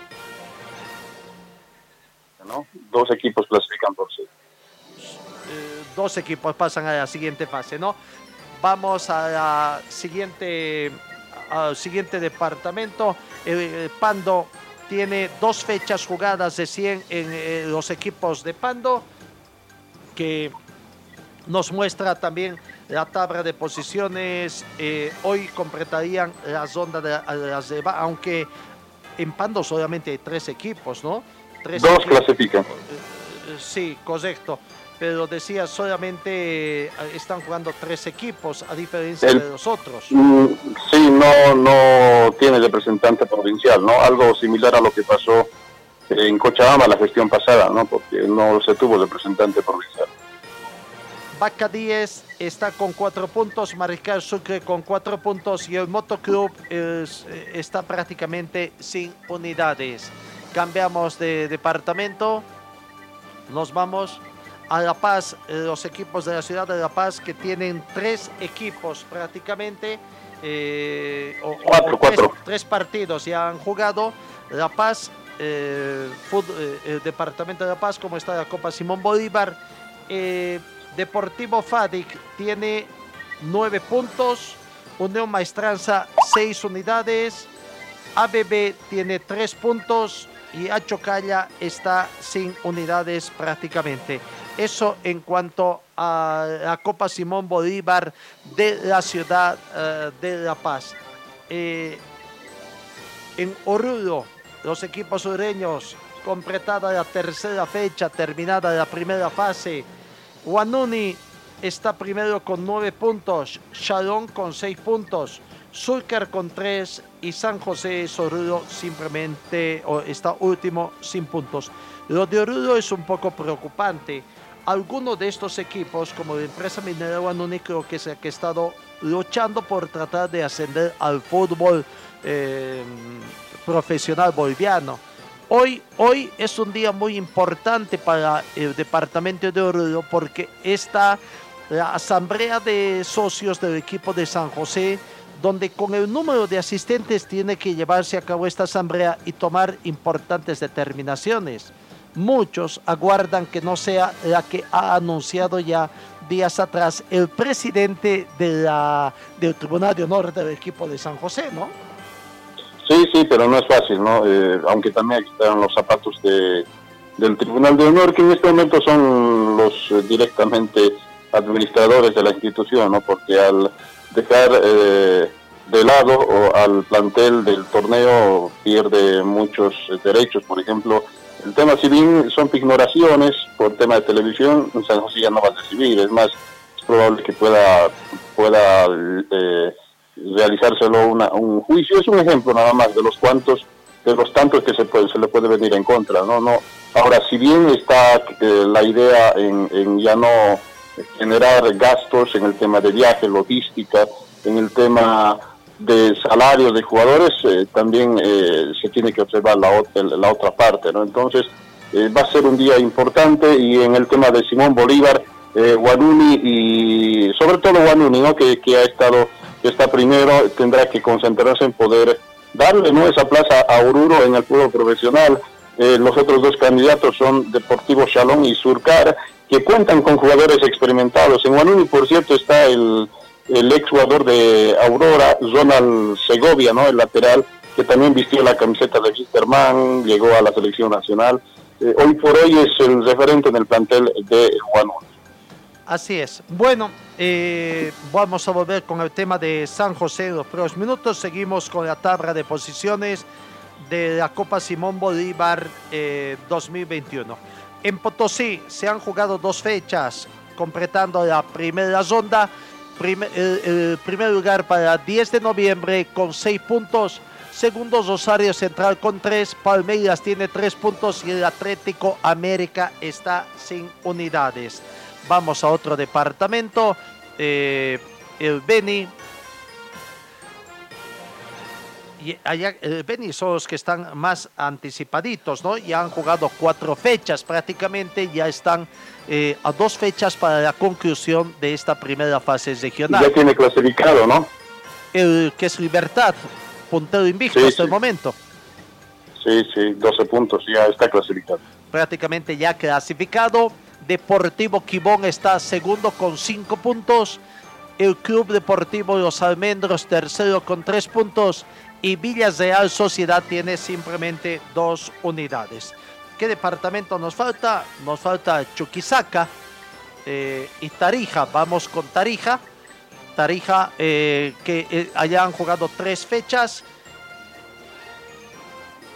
¿no? Dos equipos clasifican por sí. eh, dos equipos pasan a la siguiente fase, ¿no? Vamos a la siguiente, al siguiente departamento. El, el Pando tiene dos fechas jugadas de 100 en eh, los equipos de Pando, que nos muestra también la tabla de posiciones. Eh, hoy completarían la ronda de, las de- aunque en Pando solamente hay tres equipos, ¿no? Tres Dos equipos. clasifican. Eh, Sí, correcto. Pero decía, solamente eh, están jugando tres equipos, a diferencia El- de los otros. Mm, Sí, no, no tiene representante provincial, ¿no? Algo similar a lo que pasó en Cochabamba la gestión pasada, ¿no? Porque no se tuvo representante provincial. Vaca 10 está con cuatro puntos, Mariscal Sucre con cuatro puntos y el Motoclub es- eh, está prácticamente sin unidades. Cambiamos de departamento, nos vamos a La Paz, eh, los equipos de la ciudad de La Paz que tienen tres equipos prácticamente. eh, o- o- Cuatro, o tres, cuatro. tres partidos ya han jugado. La Paz, eh, eh, el departamento de La Paz, como está la Copa Simón Bolívar. Deportivo Fadic tiene nueve puntos. Unión Maestranza, seis unidades. ABB tiene tres puntos. y Achocalla está sin unidades prácticamente. Eso en cuanto a la Copa Simón Bolívar de la ciudad eh, de La Paz. Eh, en Oruro, los equipos sureños, completada la tercera fecha, terminada la primera fase. Guanuni está primero con nueve puntos, Shalom con seis puntos, Zulcar con tres y San José Oruro simplemente está último sin puntos. Lo de Oruro es un poco preocupante. Algunos de estos equipos, como la empresa Guanuni, creo que es el que ha estado luchando por tratar de ascender al fútbol eh, profesional boliviano. Hoy, hoy es un día muy importante para el departamento de Oruro porque está la asamblea de socios del equipo de San José, donde con el número de asistentes tiene que llevarse a cabo esta asamblea y tomar importantes determinaciones. Muchos aguardan que no sea la que ha anunciado ya días atrás el presidente de la, del Tribunal de Honor del equipo de San José, ¿no? Sí, sí, pero no es fácil, ¿no? Eh, aunque también están los zapatos de, del Tribunal de Honor, que en este momento son los eh, directamente administradores de la institución, ¿no? Porque al dejar eh, de lado o al plantel del torneo pierde muchos derechos, por ejemplo, el tema civil son pignoraciones por tema de televisión, San José ya no va a recibir, es más, es probable que pueda, pueda eh, realizárselo una, un juicio, es un ejemplo nada más de los cuantos, de los tantos que se, puede, se le puede venir en contra, ¿no? no Ahora, si bien está eh, la idea en, en ya no generar gastos en el tema de viaje, logística, en el tema de salarios de jugadores, eh, también eh, se tiene que observar la, la otra parte, ¿no? Entonces, eh, va a ser un día importante y en el tema de Simón Bolívar, Guanuni y sobre todo Guanuni, ¿no? Que, que, ha estado, que está primero, tendrá que concentrarse en poder darle ¿no? esa plaza a Oruro en el fútbol profesional. los otros dos candidatos son Deportivo Shalom y Surcar, que cuentan con jugadores experimentados. En Guanuni, por cierto, está el el ex jugador de Aurora, Ronald Segovia, ¿no? El lateral, que también vistió la camiseta de Wisterman, llegó a la selección nacional. Eh, hoy por hoy es el referente en el plantel de Juan Así es. Bueno, eh, vamos a volver con el tema de San José en los próximos minutos. Seguimos con la tabla de posiciones de la Copa Simón Bolívar 2021. Eh, en Potosí se han jugado dos fechas, completando la primera ronda el, primer lugar para 10 de noviembre con 6 puntos. Segundo Rosario Central con 3. Palmeiras tiene 3 puntos y el Atlético América está sin unidades. Vamos a otro departamento. Eh, el Beni. Y allá, el Beni son los que están más anticipaditos, ¿no? Ya han jugado cuatro fechas prácticamente, ya están eh, a dos fechas para la conclusión de esta primera fase regional. Ya tiene clasificado, ¿no? El que es Libertad, puntero invicto hasta el momento. Sí, sí, 12 puntos, ya está clasificado. Prácticamente ya clasificado. Deportivo Quibón está segundo con 5 puntos. El Club Deportivo Los Almendros tercero con 3 puntos. Y Villas Real Sociedad tiene simplemente dos unidades. ¿Qué departamento nos falta? Nos falta Chuquisaca eh, y Tarija. Vamos con Tarija. Tarija eh, que eh, allá han jugado tres fechas.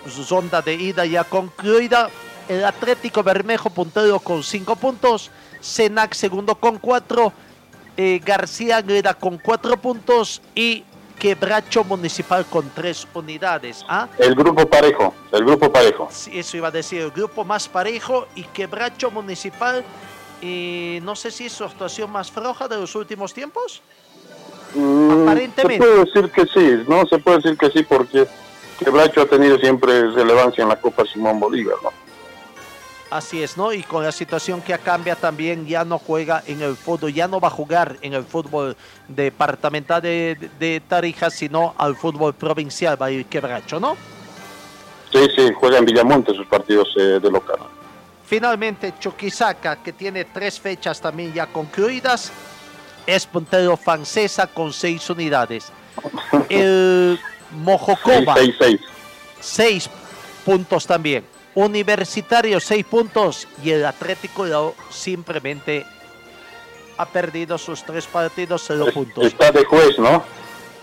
Su sonda de ida ya concluida. El Atlético Bermejo puntero con cinco puntos. Senac segundo con cuatro. García Aguilera con cuatro puntos. Y Quebracho Municipal con tres unidades. ¿ah? El grupo parejo, el grupo parejo. Sí, eso iba a decir, el grupo más parejo y Quebracho Municipal, y no sé si es su actuación más floja de los últimos tiempos. Mm, Aparentemente. Se puede decir que sí, ¿no? Se puede decir que sí porque Quebracho ha tenido siempre relevancia en la Copa Simón Bolívar, ¿no? Así es, ¿no? Y con la situación que cambia también ya no juega en el fútbol, ya no va a jugar en el fútbol departamental de, de Tarija, sino al fútbol provincial, va a ir quebracho, ¿no? Sí, sí, juega en Villamonte sus partidos eh, de local. Finalmente, Chuquisaca, que tiene tres fechas también ya concluidas, es puntero francesa con seis unidades. El Mojocoba. Seis, seis, seis puntos también. Universitario, seis puntos. Y el Atlético simplemente ha perdido sus tres partidos, cero puntos. Está de juez, ¿no?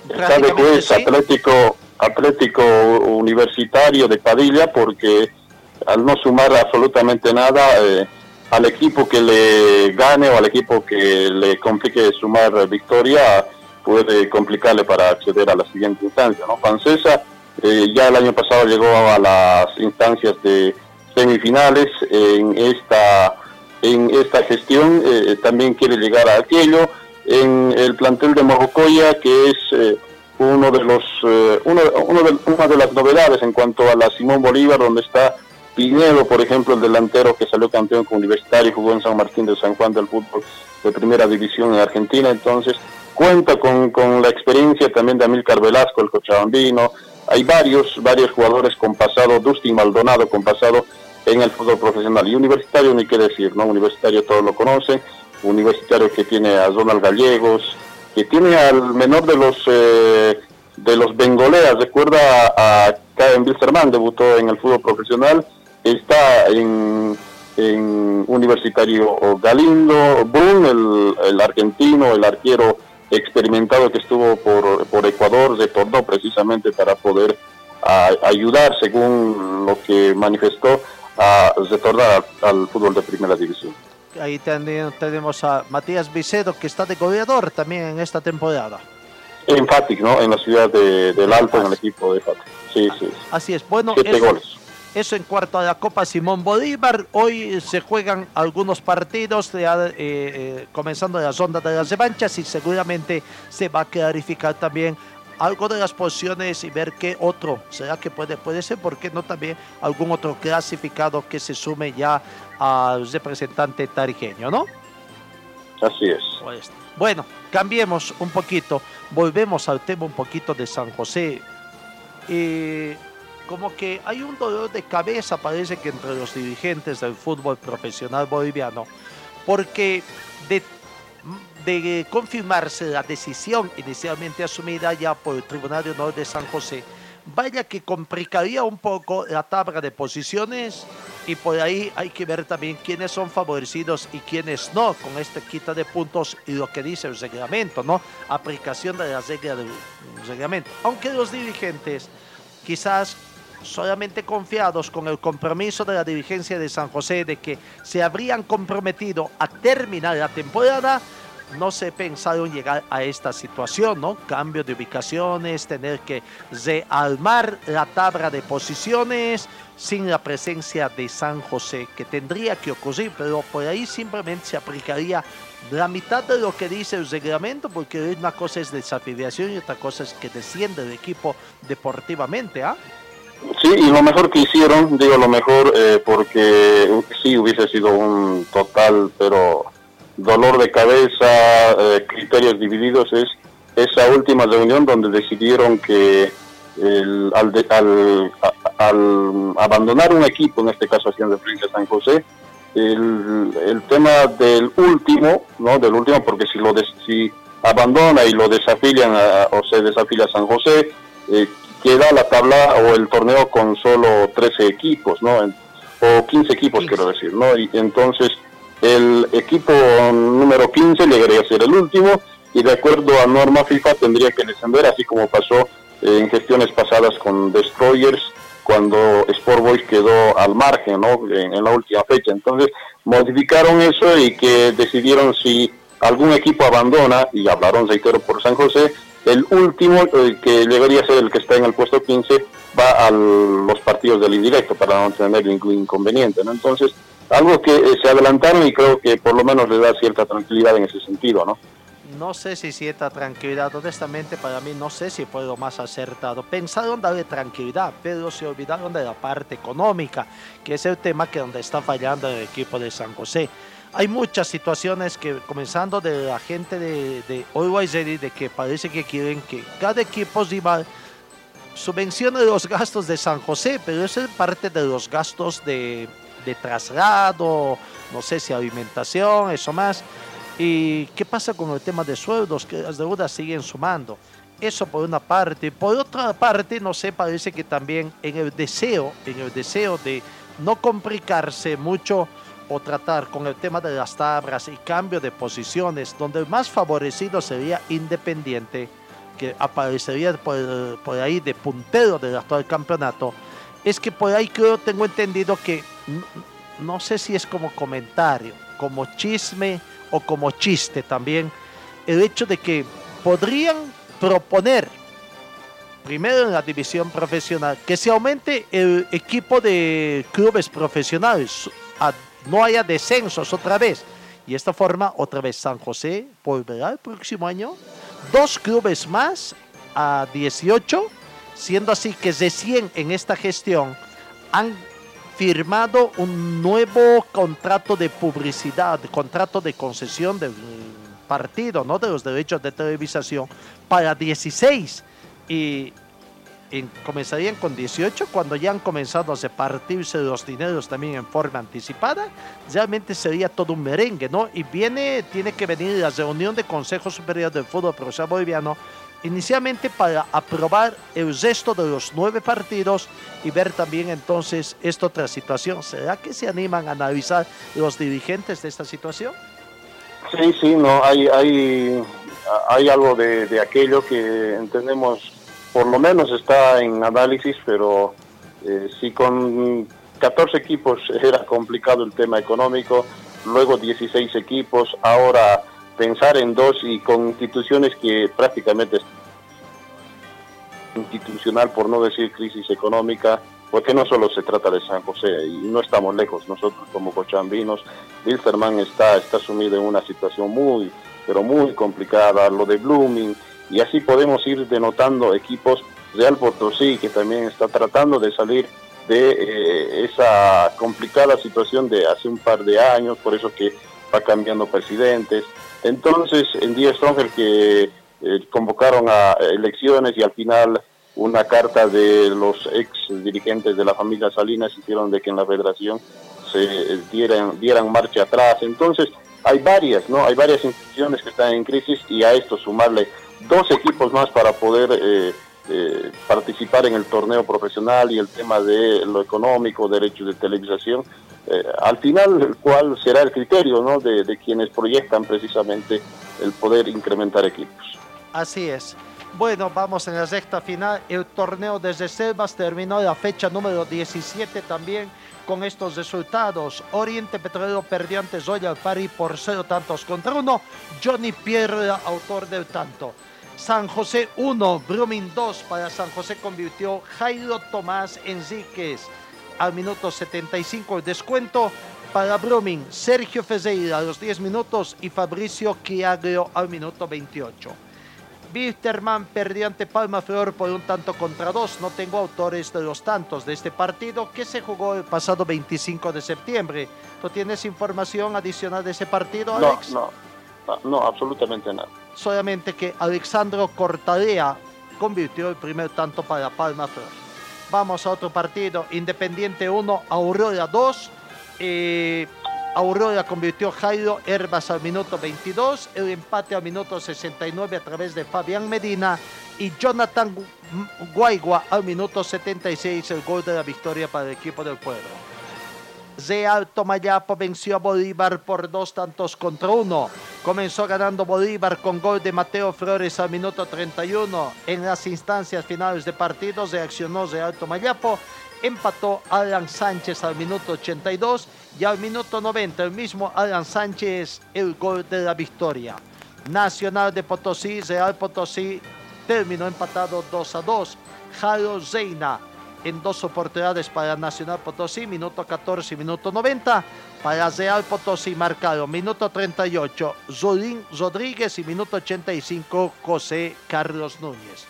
Está de juez Atlético, Atlético Universitario de Padilla porque al no sumar absolutamente nada eh, al equipo que le gane o al equipo que le complique sumar victoria puede complicarle para acceder a la siguiente instancia. ¿no? Francesa eh, ya el año pasado llegó a las instancias de semifinales en esta en esta gestión eh, también quiere llegar a aquello. En el plantel de Mojocoya que es eh, uno de los uno, uno de, una de las novedades en cuanto a la Simón Bolívar donde está Pinedo por ejemplo el delantero que salió campeón con Universitario jugó en San Martín de San Juan del fútbol de primera división en Argentina. Entonces cuenta con, con la experiencia también de Amílcar Velasco el cochabambino hay varios, varios jugadores con pasado, Dustin Maldonado con pasado en el fútbol profesional. Y universitario ni qué decir, ¿no? Universitario todos lo conocen, universitario que tiene a Donald Gallegos, que tiene al menor de los eh, de los bengoleas, recuerda a, a Caen Wilstermann, debutó en el fútbol profesional, está en, Universitario Galindo, Brun, el argentino, el arquero experimentado que estuvo por, por Ecuador retornó precisamente para poder a, ayudar, según lo que manifestó, a retornar al, fútbol de primera división. Ahí también tenemos a Matías Vicedo, que está de goleador también en esta temporada. En Fatic, ¿no? En la ciudad de, del Alto, en el equipo de Fatic. Sí, sí. Así es. Bueno, Siete eso, goles. Eso en cuarto a la Copa Simón Bolívar. Hoy se juegan algunos partidos, eh, eh, comenzando las ondas de las revanchas y seguramente se va a clarificar también algo de las posiciones y ver qué otro será que puede, puede ser, porque no también algún otro clasificado que se sume ya al representante tarijeño, ¿no? Así es. Pues, bueno, cambiemos un poquito, volvemos al tema un poquito de San José. Eh, como que hay un dolor de cabeza, parece que entre los dirigentes del fútbol profesional boliviano, porque de, confirmarse la decisión inicialmente asumida ya por el Tribunal de Honor de San José, vaya que complicaría un poco la tabla de posiciones y por ahí hay que ver también quiénes son favorecidos y quiénes no con esta quita de puntos y lo que dice el reglamento, ¿no? Aplicación de la regla del reglamento. Aunque los dirigentes quizás solamente confiados con el compromiso de la dirigencia de San José de que se habrían comprometido a terminar la temporada, no se pensaron llegar a esta situación, ¿no? Cambio de ubicaciones, tener que realmar la tabla de posiciones sin la presencia de San José, que tendría que ocurrir, pero por ahí simplemente se aplicaría la mitad de lo que dice el reglamento, porque una cosa es desafiliación y otra cosa es que desciende el equipo deportivamente, ¿ah? Sí, y lo mejor que hicieron, digo lo mejor, eh, porque sí hubiese sido un total, pero dolor de cabeza, eh, criterios divididos, es esa última reunión donde decidieron que el, al, de- al- al abandonar un equipo, en este caso haciendo referencia a San José, el, el tema del último, ¿no? Del último, porque si lo des- si abandona y lo desafilian a- o se desafilia a San José, eh, queda la tabla o el torneo con solo 13 equipos, ¿no? O 15 equipos, quiero decir, ¿no? Y entonces el equipo número 15 llegaría a ser el último y de acuerdo a norma FIFA tendría que descender, así como pasó eh, en gestiones pasadas con Destroyers cuando Sport Boys quedó al margen, ¿no? En, en la última fecha. Entonces modificaron eso y que decidieron si algún equipo abandona, y hablaron, reitero, por San José, el último, eh, que llegaría a ser el que está en el puesto 15, va a los partidos del indirecto para no tener ningún inconveniente. ¿no? Entonces, algo que eh, se adelantaron y creo que por lo menos le da cierta tranquilidad en ese sentido. ¿no? No sé si cierta tranquilidad, honestamente para mí no sé si fue lo más acertado. Pensaron darle tranquilidad, pero se olvidaron de la parte económica, que es el tema que donde está fallando el equipo de San José. Hay muchas situaciones que, comenzando de la gente de, de Always de que parece que quieren que cada equipo rival subvencione los gastos de San José, pero eso es parte de los gastos de, de traslado, no sé si alimentación, eso más. ¿Y qué pasa con el tema de sueldos? Que las deudas siguen sumando. Eso por una parte. Por otra parte, no sé, parece que también en el deseo, en el deseo de no complicarse mucho o tratar con el tema de las tablas y cambio de posiciones, donde el más favorecido sería Independiente, que aparecería por, por ahí de puntero del actual campeonato, es que por ahí creo, tengo entendido que no sé si es como comentario, como chisme o como chiste también, el hecho de que podrían proponer, primero en la división profesional, que se aumente el equipo de clubes profesionales, a- no haya descensos otra vez. Y de esta forma, otra vez San José volverá el próximo año. Dos clubes más a 18, siendo así que de 100 en esta gestión han firmado un nuevo contrato de publicidad, contrato de concesión del partido, ¿no? De los derechos de televisación para 16 y en- comenzarían con 18 cuando ya han comenzado a repartirse los dineros también en forma anticipada, realmente sería todo un merengue, ¿no? Y viene, tiene que venir la reunión de Consejo Superior del Fútbol Profesional Boliviano inicialmente para aprobar el resto de los nueve partidos y ver también entonces esta otra situación. ¿Será que se animan a analizar los dirigentes de esta situación? Sí, sí, no, hay, hay, hay algo de, de aquello que entendemos, por lo menos está en análisis, pero eh, si con 14 equipos era complicado el tema económico, luego 16 equipos, ahora pensar en dos y con instituciones que prácticamente institucional, por no decir crisis económica, porque no solo se trata de San José, y no estamos lejos, nosotros como cochambinos, Wilstermann está, está sumido en una situación muy, pero muy complicada, lo de Blooming, y así podemos ir denotando equipos, Real Potosí, que también está tratando de salir de eh, esa complicada situación de hace un par de años, por eso que va cambiando presidentes. Entonces, en día Stronger que eh, convocaron a elecciones y al final una carta de los ex dirigentes de la familia Salinas hicieron de que en la federación se eh, dieran, dieran marcha atrás. Entonces, hay varias, ¿no? Hay varias instituciones que están en crisis y a esto sumarle dos equipos más para poder eh, eh, participar en el torneo profesional y el tema de lo económico, derechos de televisación, eh, al final, ¿cuál será el criterio ¿no? de, de quienes proyectan precisamente el poder incrementar equipos? Así es. Bueno, vamos en la sexta final. El torneo desde Selvas terminó la fecha número 17 también con estos resultados. Oriente Petrolero perdió ante Royal Party por cero tantos contra uno. Johnny Pierre, autor del tanto. San José 1, Brumming 2. Para San José convirtió Jairo Tomás Enríquez al minuto 75 el descuento. Para Brumming, Sergio Ferreira a los 10 minutos y Fabricio Chiaglio al minuto 28. Wilterman perdió ante Palma Flor por un tanto contra dos. No tengo autores de los tantos de este partido que se jugó el pasado 25 de septiembre. ¿Tú tienes información adicional de ese partido, Alex? no, no, no, absolutamente nada. Solamente que Alexandro Cortadea convirtió el primer tanto para Palma Flor. Vamos a otro partido. Independiente 1, Aurora 2. Eh, Aurora convirtió Jairo Herbas al minuto 22, el empate al minuto 69 a través de Fabián Medina y Jonathan Gu- Guaigua al minuto 76, el gol de la victoria para el equipo del pueblo. Real Tomayapo venció a Bolívar por dos tantos contra uno. Comenzó ganando Bolívar con gol de Mateo Flores al minuto 31. En las instancias finales de partido reaccionó Real Tomayapo. Empató Alan Sánchez al minuto 82 y al minuto 90 el mismo Alan Sánchez el gol de la victoria. Nacional de Potosí, Real Potosí terminó empatado 2 a 2. Jaro Reina en dos oportunidades para Nacional Potosí, minuto 14 y minuto 90. Para Real Potosí marcaron minuto 38 Zolín Rodríguez y minuto 85 José Carlos Núñez.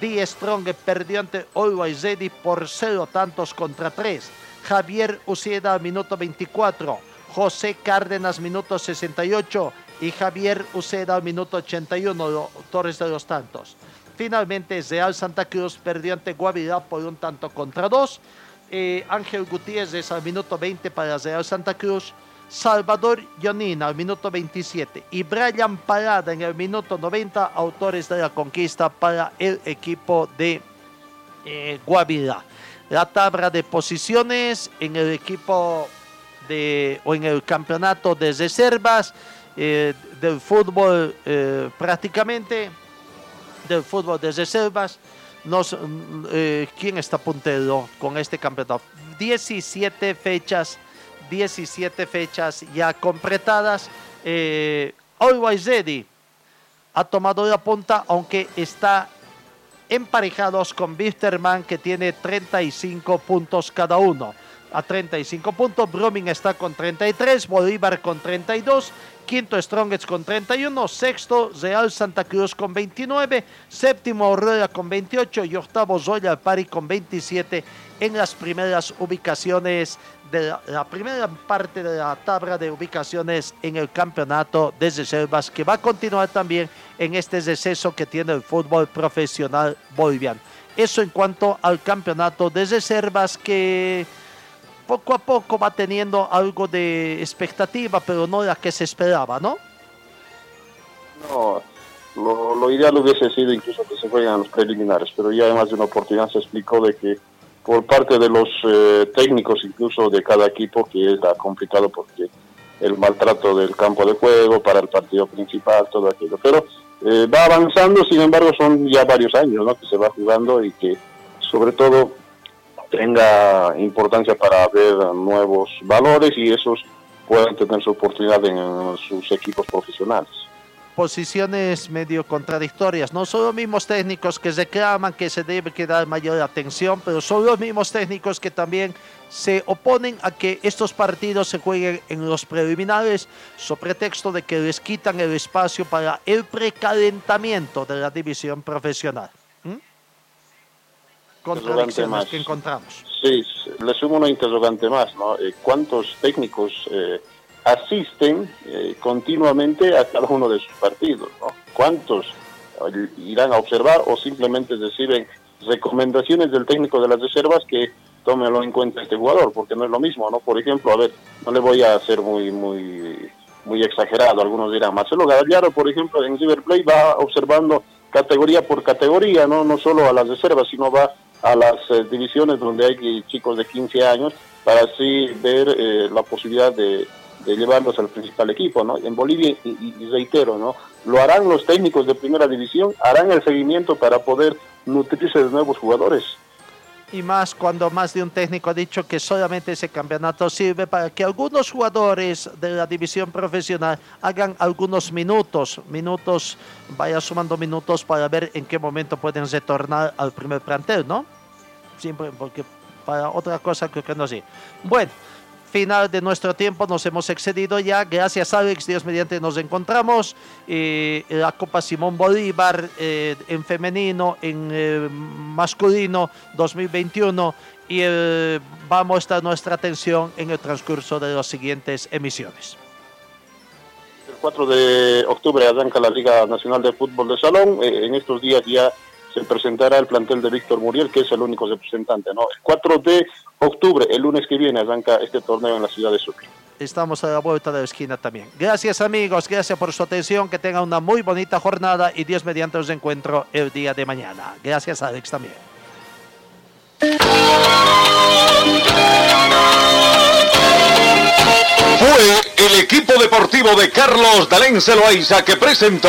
Die Strong perdió ante Always Ready por cero tantos contra tres. Javier Ucieda al minuto 24. José Cárdenas minuto 68 y Javier Uceda minuto 81, los autores de los tantos. Finalmente, Real Santa Cruz perdió ante Guavirá por un tanto contra dos. Eh, Ángel Gutiérrez al minuto 20 para Real Santa Cruz. Salvador Yonina al minuto 27 y Brian Parada en el minuto 90, autores de la conquista para el equipo de eh, Guavirá. La tabla de posiciones en el equipo de, o en el campeonato de reservas eh, del fútbol eh, prácticamente, del fútbol de reservas. Nos, mm, eh, ¿Quién está puntero con este campeonato? 17 fechas, 17 fechas ya completadas. Eh, Always Ready ha tomado la punta, aunque está emparejados con Bisterman, que tiene 35 puntos cada uno. A 35 puntos, Brumming está con 33, Bolívar con 32, quinto Strongest con 31, sexto Real Santa Cruz con 29, séptimo Aurora con 28 y octavo Royal Pari con 27 en las primeras ubicaciones de la, la primera parte de la tabla de ubicaciones en el campeonato de reservas que va a continuar también en este receso que tiene el fútbol profesional boliviano. Eso en cuanto al campeonato de reservas que poco a poco va teniendo algo de expectativa, pero no la que se esperaba, ¿no? No, lo, ideal hubiese sido incluso que se a los preliminares, pero ya además de una oportunidad se explicó de que por parte de los eh, técnicos incluso de cada equipo que está complicado porque el maltrato del campo de juego para el partido principal, todo aquello. Pero eh, va avanzando, sin embargo son ya varios años ¿no? que se va jugando y que sobre todo tenga importancia para ver nuevos valores y esos puedan tener su oportunidad en sus equipos profesionales posiciones medio contradictorias. No son los mismos técnicos que reclaman que se debe dar mayor atención, pero son los mismos técnicos que también se oponen a que estos partidos se jueguen en los preliminares, sobre pretexto de que les quitan el espacio para el precalentamiento de la división profesional. Contradicciones más. que encontramos. Sí, le sumo una interrogante más, ¿no? Eh, ¿Cuántos técnicos eh, asisten eh, continuamente a cada uno de sus partidos? ¿no? ¿Cuántos eh, irán a observar o simplemente reciben recomendaciones del técnico de las reservas que tómelo en cuenta este jugador? Porque no es lo mismo, ¿no? Por ejemplo, a ver, no le voy a hacer muy, muy, muy exagerado, algunos dirán, Marcelo Gallardo, por ejemplo, en River Plate va observando categoría por categoría, no, no solo a las reservas, sino va a las eh, divisiones donde hay chicos de 15 años para así ver eh, la posibilidad de, de, llevarlos al principal equipo, ¿no? En Bolivia, y, y, reitero, ¿no? Lo harán los técnicos de primera división, harán el seguimiento para poder nutrirse de nuevos jugadores. Y más cuando más de un técnico ha dicho que solamente ese campeonato sirve para que algunos jugadores de la división profesional hagan algunos minutos, minutos, vaya sumando minutos para ver en qué momento pueden retornar al primer plantel, ¿no? Siempre, porque para otra cosa creo que no sí. Bueno, final de nuestro tiempo, nos hemos excedido ya. Gracias, Alex. Dios mediante nos encontramos. Eh, la Copa Simón Bolívar eh, en femenino, en eh, masculino 2021. Y vamos a estar nuestra atención en el transcurso de las siguientes emisiones. El 4 de octubre arranca la Liga Nacional de Fútbol de Salón. En estos días ya se presentará el plantel de Víctor Muriel, que es el único representante. ¿no? El 4 de octubre, el lunes que viene, arranca este torneo en la ciudad de Sucre. Estamos a la vuelta de la esquina también. Gracias amigos, gracias por su atención, que tengan una muy bonita jornada y Dios mediante os encuentro el día de mañana. Gracias Alex también. Fue el equipo deportivo de Carlos Dalén Celoaiza que presentó